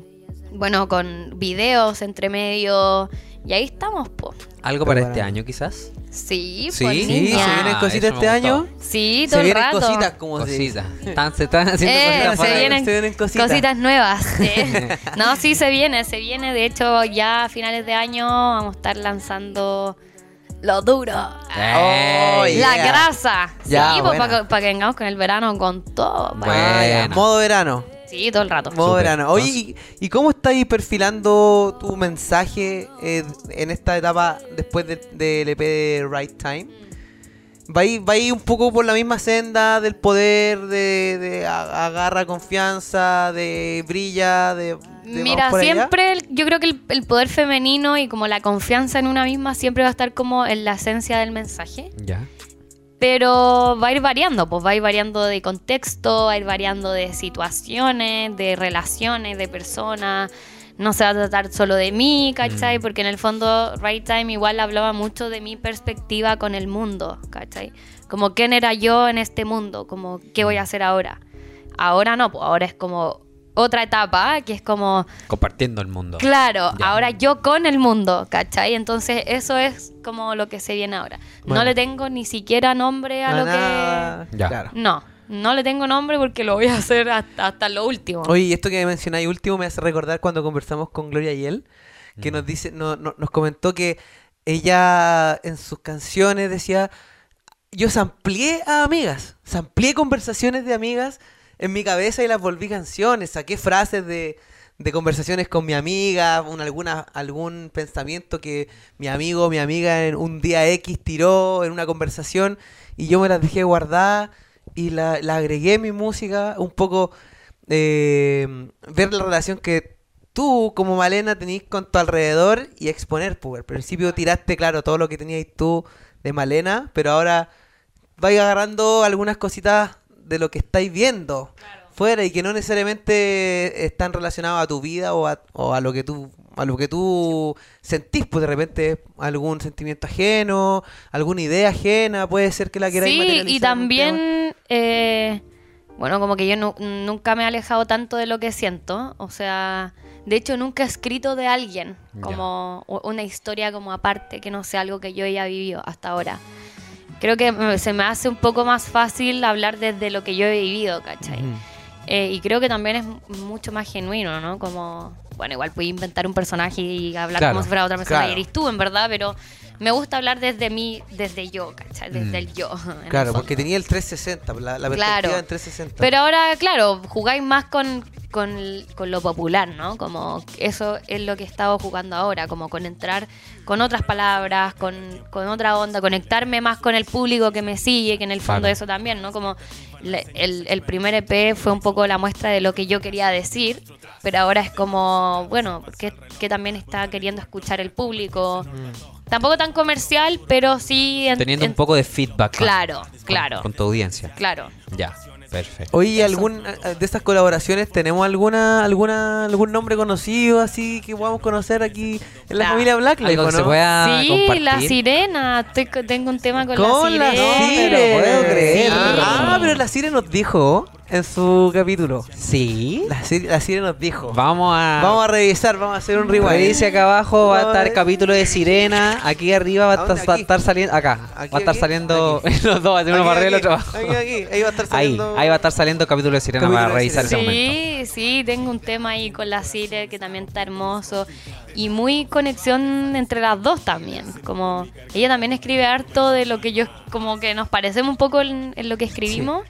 bueno, con videos entre medio. Y ahí estamos, po. ¿Algo para este año quizás? Sí, Sí, pues, Sí, niña. se vienen Ah, cositas este año. Sí, Se todo el vienen rato. cositas, como se Cositas. Están, se están haciendo Eh, cositas se, vienen Se vienen cositas. cositas, nuevas. eh. no, sí, se viene, se viene. De hecho, ya a finales de año vamos a estar lanzando lo duro. Eh, Oh, La yeah. grasa. Ya, sí, pues buena. para que, pa' que vengamos con el verano con todo. pa' Bueno. Ah, ya, Modo verano. Sí, todo el rato. Modo verano. Oye, ¿y, y cómo estáis perfilando tu mensaje eh, en esta etapa después de- del EP de Right Time? ¿Vais vais un poco por la misma senda del poder, de, agarra confianza, de brilla, de... de Mira, vamos por allá? siempre el- yo creo que el, el poder femenino y como la confianza en una misma siempre va a estar como en la esencia del mensaje. Ya. Pero va a ir variando, pues va a ir variando de contexto, va a ir variando de situaciones, de relaciones, de personas. No se va a tratar solo de mí, ¿cachai? Mm. Porque en el fondo, Right Time igual hablaba mucho de mi perspectiva con el mundo, ¿cachai? Como quién era yo en este mundo, como qué voy a hacer ahora. Ahora no, pues ahora es como otra etapa, que es como Compartiendo el mundo. Claro, Ya. ahora yo con el mundo, ¿cachai? Entonces eso es como lo que se viene ahora. Bueno. No le tengo ni siquiera nombre a No, lo nada. que... Ya. Claro. No, no le tengo nombre porque lo voy a hacer hasta, hasta lo último. Oye, y esto que mencionáis último me hace recordar cuando conversamos con Gloria Yel, que nos dice, no, no- nos comentó que ella en sus canciones decía, yo samplié a amigas, samplié conversaciones de amigas en mi cabeza y las volví canciones, saqué frases de, de conversaciones con mi amiga, un, algún pensamiento que mi amigo o mi amiga en un día X tiró en una conversación y yo me las dejé guardadas y la, la agregué en mi música, un poco eh, ver la relación que tú, como Malena, tenés con tu alrededor y exponer, pues. Al principio tiraste, claro, todo lo que tenías tú de Malena, pero ahora vais agarrando algunas cositas de lo que estáis viendo fuera y que no necesariamente están relacionados a tu vida o a, o a lo que tú a lo que tú sentís, pues de repente algún sentimiento ajeno, alguna idea ajena, puede ser que la queráis Sí, materializar y también, eh, bueno, como que yo nu- nunca me he alejado tanto de lo que siento. O sea, de hecho nunca he escrito de alguien como una historia como aparte, que no sea algo que yo haya vivido hasta ahora. Creo que se me hace un poco más fácil hablar desde lo que yo he vivido, ¿cachai? Eh, y creo que también es mucho más genuino, ¿no? Como, bueno, igual puedes inventar un personaje y hablar Claro, como si fuera otra persona claro. y eres tú, en verdad, pero me gusta hablar desde mí, desde yo, ¿cachai? Desde el yo. en el Claro, porque tenía el 360, la, la perspectiva Claro. en 360. Pero ahora, claro, jugáis más con, con, con lo popular, ¿no? Como eso es lo que he estado jugando ahora, como con entrar con otras palabras, con, con otra onda, conectarme más con el público que me sigue, que en el fondo Claro. eso también, ¿no? Como le- el, el primer EP fue un poco la muestra de lo que yo quería decir, pero ahora es como, bueno, que, que también está queriendo escuchar el público. Tampoco tan comercial, pero sí... en- Teniendo en- un poco de feedback. Claro, con- claro. Con tu audiencia. Claro. Ya, perfecto. Oye, algún de estas colaboraciones tenemos alguna alguna algún nombre conocido así que podamos conocer aquí en la familia Blacklight, Algo ¿o que no? se pueda Sí, compartir. la sirena. Estoy co- tengo un tema con, Con la la sirena. Sire. puedo creer. Ah, pero la Sire nos dijo en su capítulo. Sí. La Sire, la Sire nos dijo. Vamos a... Vamos a revisar, vamos a hacer un rewind. Revise acá abajo, va a estar capítulo de Sirena. Aquí arriba va a, ¿A dónde? estar, va a Aquí. estar saliendo. Acá. Aquí, va a estar aquí, saliendo aquí. los dos, uno Aquí, para arriba y el otro abajo. Aquí, aquí, ahí va a estar Ahí, saliendo. ahí va a estar saliendo capítulo de Sirena Capítulo para de revisar ese momento. Sí, sí, tengo un tema ahí con la Sire que también está hermoso. Y muy conexión entre las dos también. Como ella también escribe harto de lo que yo, como que nos parecemos un poco en, en lo que escribimos.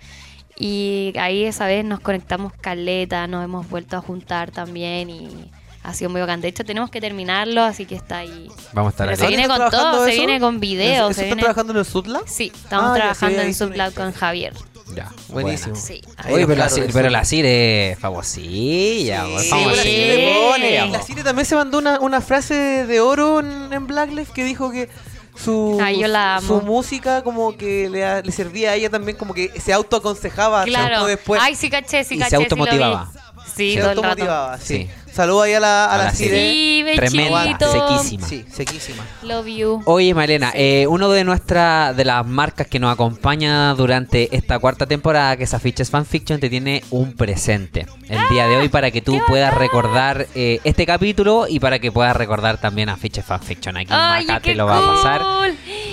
Y ahí esa vez nos conectamos caleta, nos hemos vuelto a juntar también y ha sido muy bacán. De hecho, tenemos que terminarlo, así que está ahí. Vamos a estar Pero se viene ¿Dónde con todo, se viene con videos. ¿Eso se están viene- trabajando en el Sutla? Sí, estamos Ah, trabajando en historia. con Javier. Ya, Buenísimo. Sí. Oye, pero la, claro, el pero la Sire es famosilla. Sí, la famosilla, pone, la Sire también se mandó una, una frase de oro en, en Blacklife que dijo que su, Ay, yo la amo. su música como que le, le servía a ella también como que se autoaconsejaba Claro. después. Ay, sí caché, sí Y se caché. vi. automotivaba. Sí, se todo el rato. automotivaba, sí. Sí. Saludos ahí a la, a A la. Sí, Tremenda, sequísima. Sí, sequísima. Love you. Oye, Malena, eh, uno de nuestras de las marcas que nos acompaña durante esta cuarta temporada, que es Afiches Fanfiction, te tiene un presente el día de hoy para que tú puedas recordar eh, este capítulo y para que puedas recordar también Afiches Fanfiction. Aquí Ay, Maca te lo va a pasar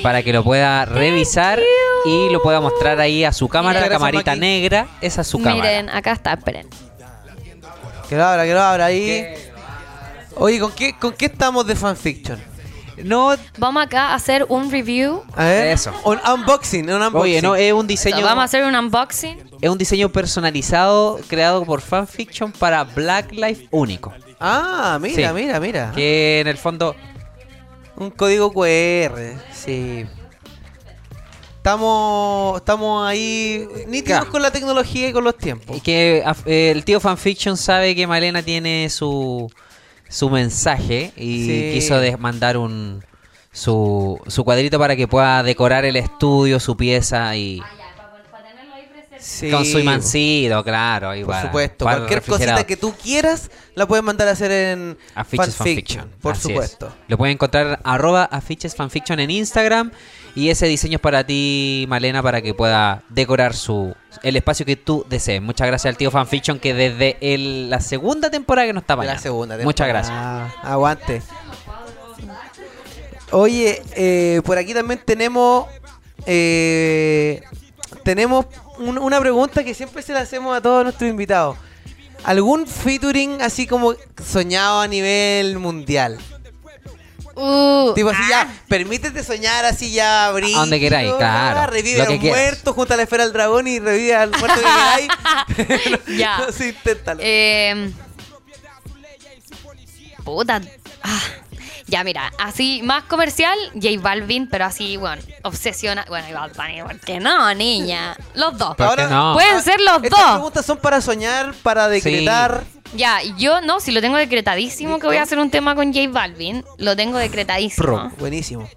para que lo pueda revisar y lo pueda mostrar ahí a su cámara, la camarita negra. Esa es su cámara. Miren, acá está, esperen. Que lo abra, que lo abra ahí. Oye, ¿con qué, ¿con qué estamos de fanfiction? No, Vamos acá a hacer un review. A ver. Eso. Un unboxing, un unboxing. oye, no, es un diseño. vamos a hacer un unboxing. Es un diseño personalizado creado por Fanfiction para Black Life único. Ah, mira, Sí. mira, mira. Que en el fondo Un código QR, sí. Estamos, estamos ahí nítidos Claro. con la tecnología y con los tiempos. y que eh, el tío Fanfiction sabe que Malena tiene su su mensaje y Sí. quiso mandar un su, su cuadrito para que pueda decorar el estudio, su pieza y Sí, con su imancito, claro, y Por para- supuesto, para cualquier cosita que tú quieras la puedes mandar a hacer en Afiches fanfiction, Fanfiction. por así supuesto. es. Lo pueden encontrar arroba afiches fanfiction en Instagram. Y ese diseño es para ti, Malena, para que pueda decorar su el espacio que tú desees. Muchas gracias al tío Fanfiction que desde el- la segunda temporada que nos está De la segunda Muchas gracias. Aguante. Oye, eh, por aquí también tenemos eh, tenemos un- una pregunta que siempre se la hacemos a todos nuestros invitados. ¿Algún featuring así como soñado a nivel mundial? Uh, Tipo así ya, permítete soñar así ya, brillo. donde queráis, claro, Revive lo al que quieras. muerto junto a la esfera del dragón y revive al muerto que queráis. Ya. no, sí, inténtalo. Eh, puta. Ah, ya, mira, así más comercial, J Balvin, pero así, bueno, obsesiona. Bueno, y Bad Bunny, ¿por qué no, niña? Los dos. ¿Por qué no? Pueden ser los Estas dos. preguntas son para soñar, para decretar. Ya, yo no, si lo tengo decretadísimo que voy a hacer un tema con J Balvin. Lo tengo decretadísimo. Buenísimo.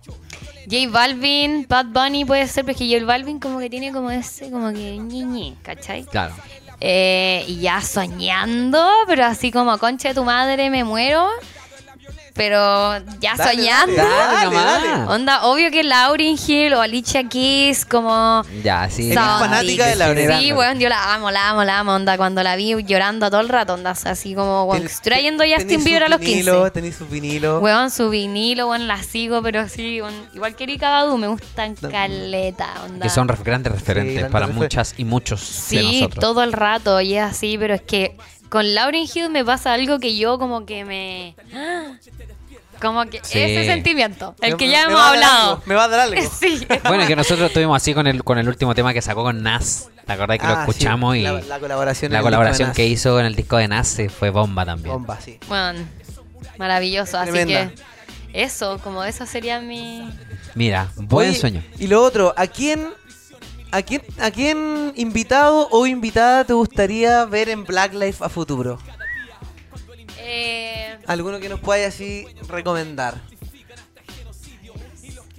J Balvin, Bad Bunny puede ser, porque J Balvin como que tiene como ese, como que ñi, ¿cachai? Claro. Eh, y ya soñando, pero así como concha de tu madre me muero. Pero ya Dale, soñando. dale, Dale. Onda, obvio que Lauryn Hill o Alicia Keys, como. Ya, sí. Eres Son- fanática de Lauryn. Sí, weón, yo la amo, la amo, la amo. Onda, cuando la vi llorando todo el rato, onda, así como, weón, trayendo Justin Bieber a los vinilo, 15. Tenés su vinilo. Weón, su vinilo, weón, la sigo, pero sí, weón, igual que Erika Badu, me gustan caleta, onda. Que son grandes referentes grandes para refer- muchas y muchos de Sí, nosotros. todo el rato, y es así, pero es que con Lauryn Hill me pasa algo que yo como que me... Como que Sí. ese sentimiento, el Me- que ya me hemos hablado. algo, Me va a dar algo. Sí. Bueno, que nosotros estuvimos así con el, con el último tema que sacó con Nas. ¿Te acordás que lo Ah, sí, escuchamos? y la, la colaboración, la colaboración que hizo en el disco de Nas fue bomba también. Bomba, sí. Bueno, maravilloso, así Tremenda. que eso, como eso sería mi... Mira, buen Oye, sueño. Y lo otro, ¿a quién, a quién, a quién invitado o invitada te gustaría ver en Black Life a futuro? Eh, Alguno que nos pueda así recomendar.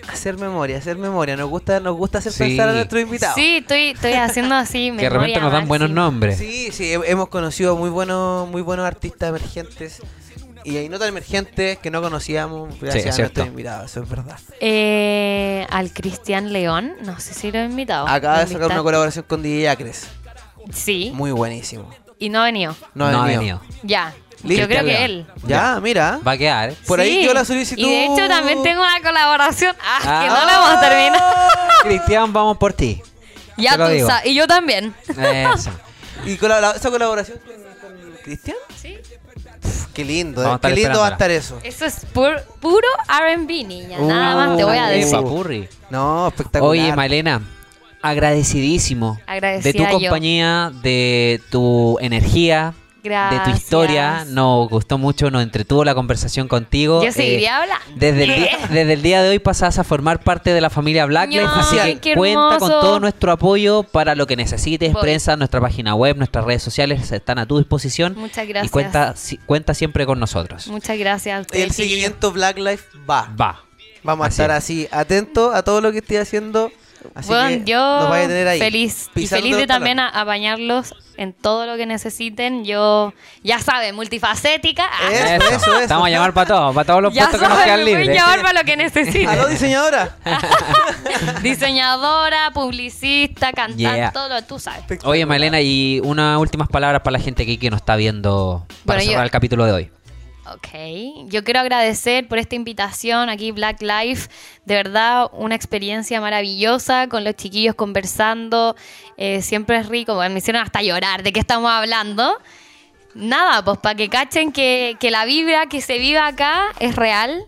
Hacer memoria, hacer memoria. Nos gusta, nos gusta hacer Sí. pensar a nuestros invitados. sí, estoy, estoy haciendo así. Que de repente nos dan buenos nombres. Sí, sí, he- hemos conocido muy buenos, muy buenos artistas emergentes. Y hay notas emergentes que no conocíamos gracias es a nuestros invitados, eso es verdad. Eh, al Cristian León, no sé si lo he invitado. Acaba de ¿Lo sacar una colaboración con DJ Acres. Sí, Muy buenísimo. y no ha venido. No, ha venido. Ya, Listo. yo creo que él. Ya, mira. Va a quedar. ¿eh? Por ahí Sí. quedó la solicitud. Y de hecho también tengo una colaboración. Ah, que Ah. no la hemos terminado. Cristian, vamos por ti. Ya te lo tú digo. sabes. Y yo también. Eso. ¿Y colabora- esa colaboración con, con Cristian? Sí. Pff, Qué lindo, Vamos a eh. estar Qué lindo va a estar eso. Eso es pur- puro RB, niña. Nada más te voy a Uh, decir. Epa, Purri. No, espectacular. Oye, Malena, agradecidísimo de tu yo. compañía, de tu energía, de tu historia. Nos gustó mucho, nos entretuvo la conversación contigo. Yo Eh, seguiría hablando. Desde el, día, desde el día de hoy pasás a formar parte de la familia Blacklife, Ay, así que qué cuenta con todo nuestro apoyo para lo que necesites, Voy. prensa, nuestra página web, nuestras redes sociales están a tu disposición. Muchas Y gracias. cuenta, si- cuenta siempre con nosotros. Muchas gracias. a ustedes, El seguimiento Black Life va. Va. Vamos a estar es. así, atentos a todo lo que estoy haciendo. Así bueno, que yo vaya a tener ahí. feliz y feliz de los también a, a bañarlos en todo lo que necesiten. Yo, ya saben, multifacética. Ah, Eso, eso, eso. Estamos a llamar para todos, para todos los ya puestos que nos quedan libres. llamar para lo que necesiten. ¿Aló, diseñadora? Diseñadora, publicista, cantante, Yeah. todo lo tú sabes. Oye, Malena, y unas últimas palabras para la gente aquí que nos está viendo para Bueno, yo- cerrar el capítulo de hoy. Ok, yo quiero agradecer por esta invitación aquí Black Life, de verdad una experiencia maravillosa con los chiquillos conversando, eh, siempre es rico, me hicieron hasta llorar. De qué estamos hablando. Nada, pues para que cachen que, que la vibra que se vive acá es real.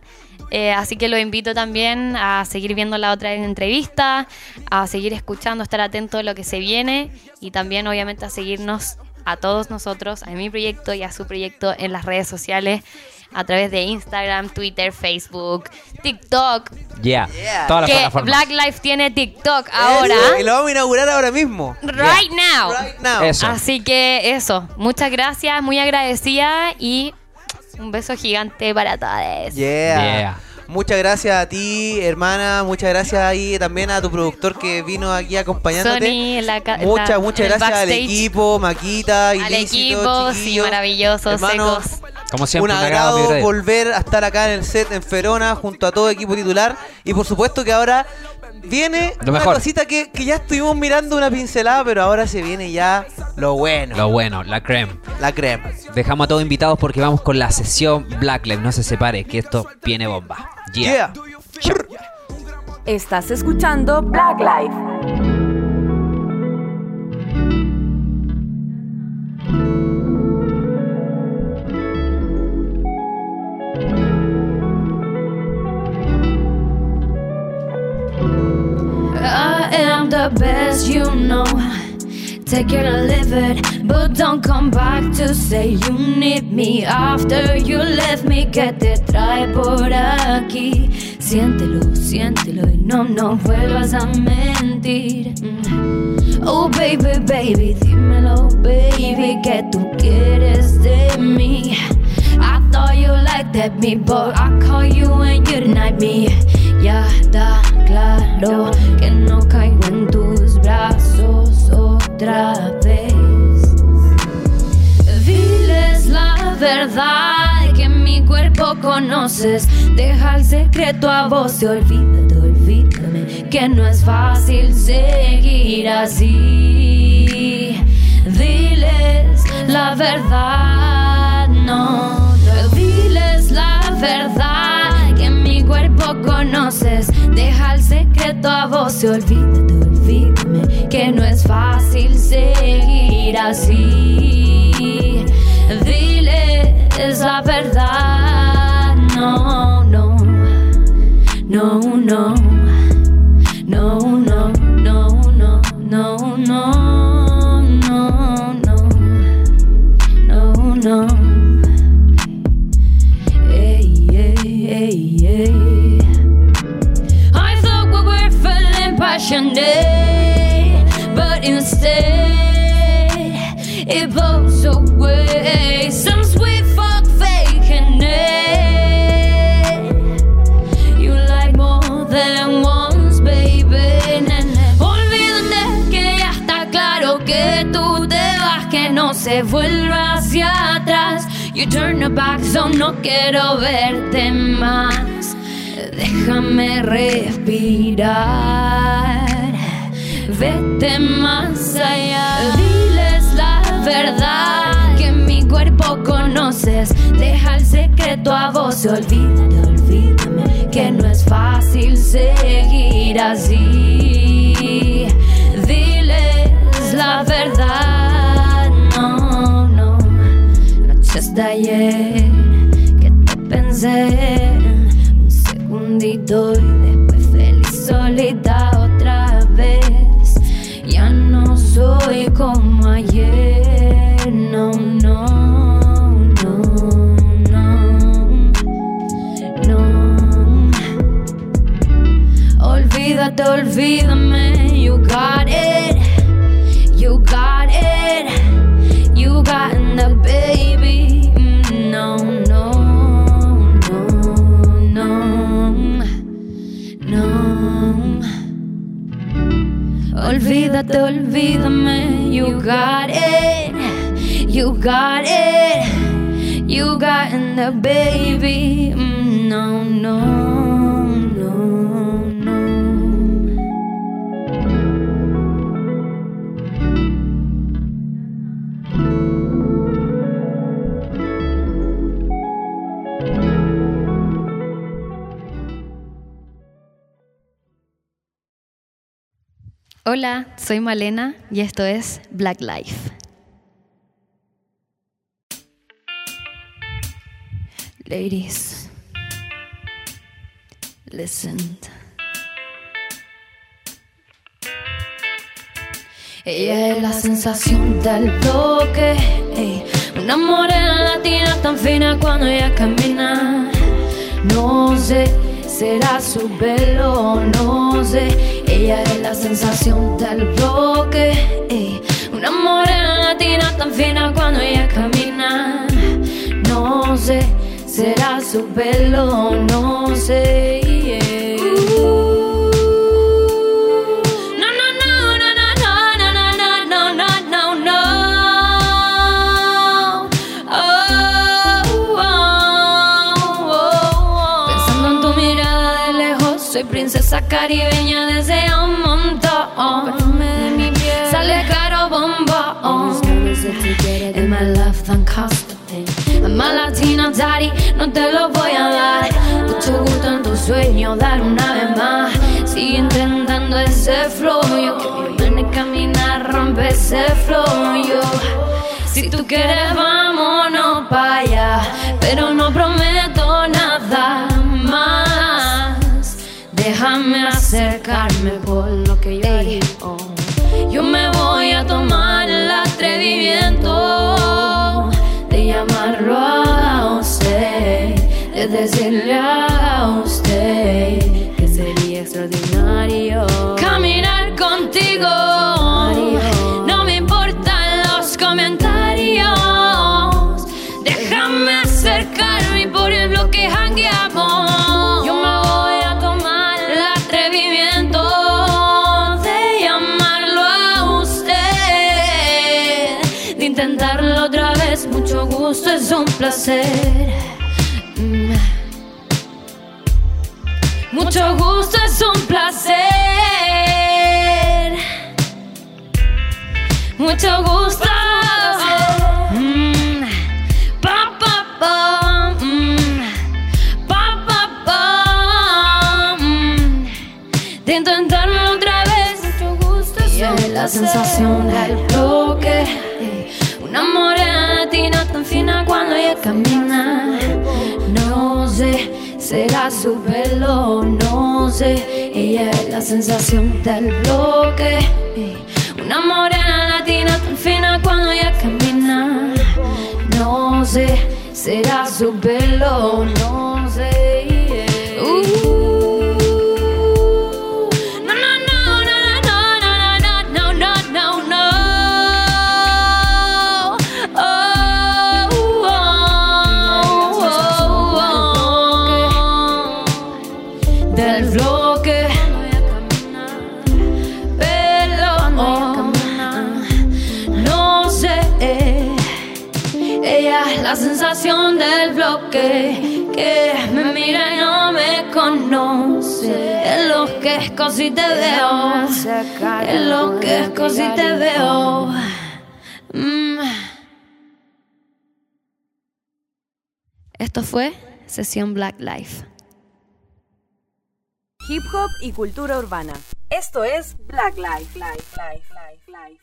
Eh, así que los invito también a seguir viendo la otra entrevista, a seguir escuchando, estar atento a lo que se viene y también obviamente a seguirnos a todos nosotros, a mi proyecto y a su proyecto en las redes sociales a través de Instagram, Twitter, Facebook, TikTok. Yeah. Yeah. Todas las Que plataformas. Black Life tiene TikTok ahora. Eso, y lo vamos a inaugurar ahora mismo. Right now. Right now. Eso. Así que eso, muchas gracias, muy agradecida y un beso gigante para todos. Yeah. Yeah. Muchas gracias a ti, hermana. Muchas gracias ahí también a tu productor que vino aquí acompañándote. Sony, la Muchas, la- muchas gracias al equipo, Maquita, Al Ilícito, equipo, sí, chiquillos. maravillosos, Hermano, secos. Como siempre, un agrado, volver a estar acá en el set en Ferona junto a todo equipo titular. Y por supuesto que ahora viene Lo una mejor. cosita que, que ya estuvimos mirando una pincelada, pero ahora se viene ya lo bueno, Lo bueno, la creme. la crema. Dejamos a todos invitados porque vamos con la sesión Black Lives. No se separe, que esto viene bomba. Yeah. Yeah. Estás escuchando Black Life. I am the best, you know. Take care to live it, but don't come back to say you need me after you left me. Que te trae por aquí? Si siéntelo, siéntelo y no, no vuelvas a mentir. Mm. Oh baby, baby, dímelo, baby, que tú quieres de mí. I thought you liked that me, but I call you and you deny me. Yeah, está claro que no caigo en tus brazos otra vez. Diles la verdad que mi cuerpo conoces. Deja el secreto a vos y olvídate, olvídame que no es fácil seguir así. Diles la verdad, no. Diles la verdad cuerpo conoces. Deja el secreto a vos y olvídate, olvídame que no es fácil seguir así. Diles la verdad, no, no, no, no, no, no, no, no, no, no, no, no, no, passionate, but instead it blows away. Some sweet fuck faking it. You like more than once, baby. Nene. Olvídate que ya está claro que tú te vas, que no se vuelva hacia atrás. You turn your back, so no quiero verte más. Déjame respirar. Vete más allá. Diles la verdad que mi cuerpo conoces. Deja el secreto a vos. Olvídate, olvídame que no es fácil seguir así. Diles la verdad. No, no. Noches de ayer que te pensé segundito y después feliz solita otra vez. Ya no soy como ayer, no, no, no. Olvídate, got it, you got it, you got in the baby. Mm, No, no, no, Hola, soy Malena y esto es Black Life. Ladies, listen. Ella es la sensación del bloque. Una morena latina tan fina cuando ella camina. No sé, será su pelo, no sé. Ella es la sensación del bloque. ey. Una morena latina tan fina cuando ella camina. No sé, será su pelo, no sé. Caribeña desde un montón. Sale caro bombón. And my love tan costa I'm a latina daddy, no te lo voy a dar. Mucho gusto en tu sueño, dar una vez más. Sigue intentando ese flow. Yo que mi mente camina, rompe ese flow. Yo, si tú quieres, vámonos para allá. Pero no prometo Déjame acercarme por lo que yo haría. Yo me voy a tomar el atrevimiento de llamarlo a usted, de decirle a usted que sería extraordinario caminar contigo. Mm. Mucho gusto, es un placer. Mucho gusto. Mm. Mm. De intentarme otra vez. Mucho gusto, es un la placer. sensación del bloque. Un amor en latina tan fina cuando ella camina. No sé, será su pelo, no sé. Ella es la sensación del bloque. Una morena latina tan fina cuando ella camina. No sé, será su pelo, no sé. Que me mira y no me conoce. Es lo que es così te veo. Es lo que es così te veo. Mm. Esto fue Sesión Black Life. Hip hop y cultura urbana. Esto es Black. Life, Life, Life, Life.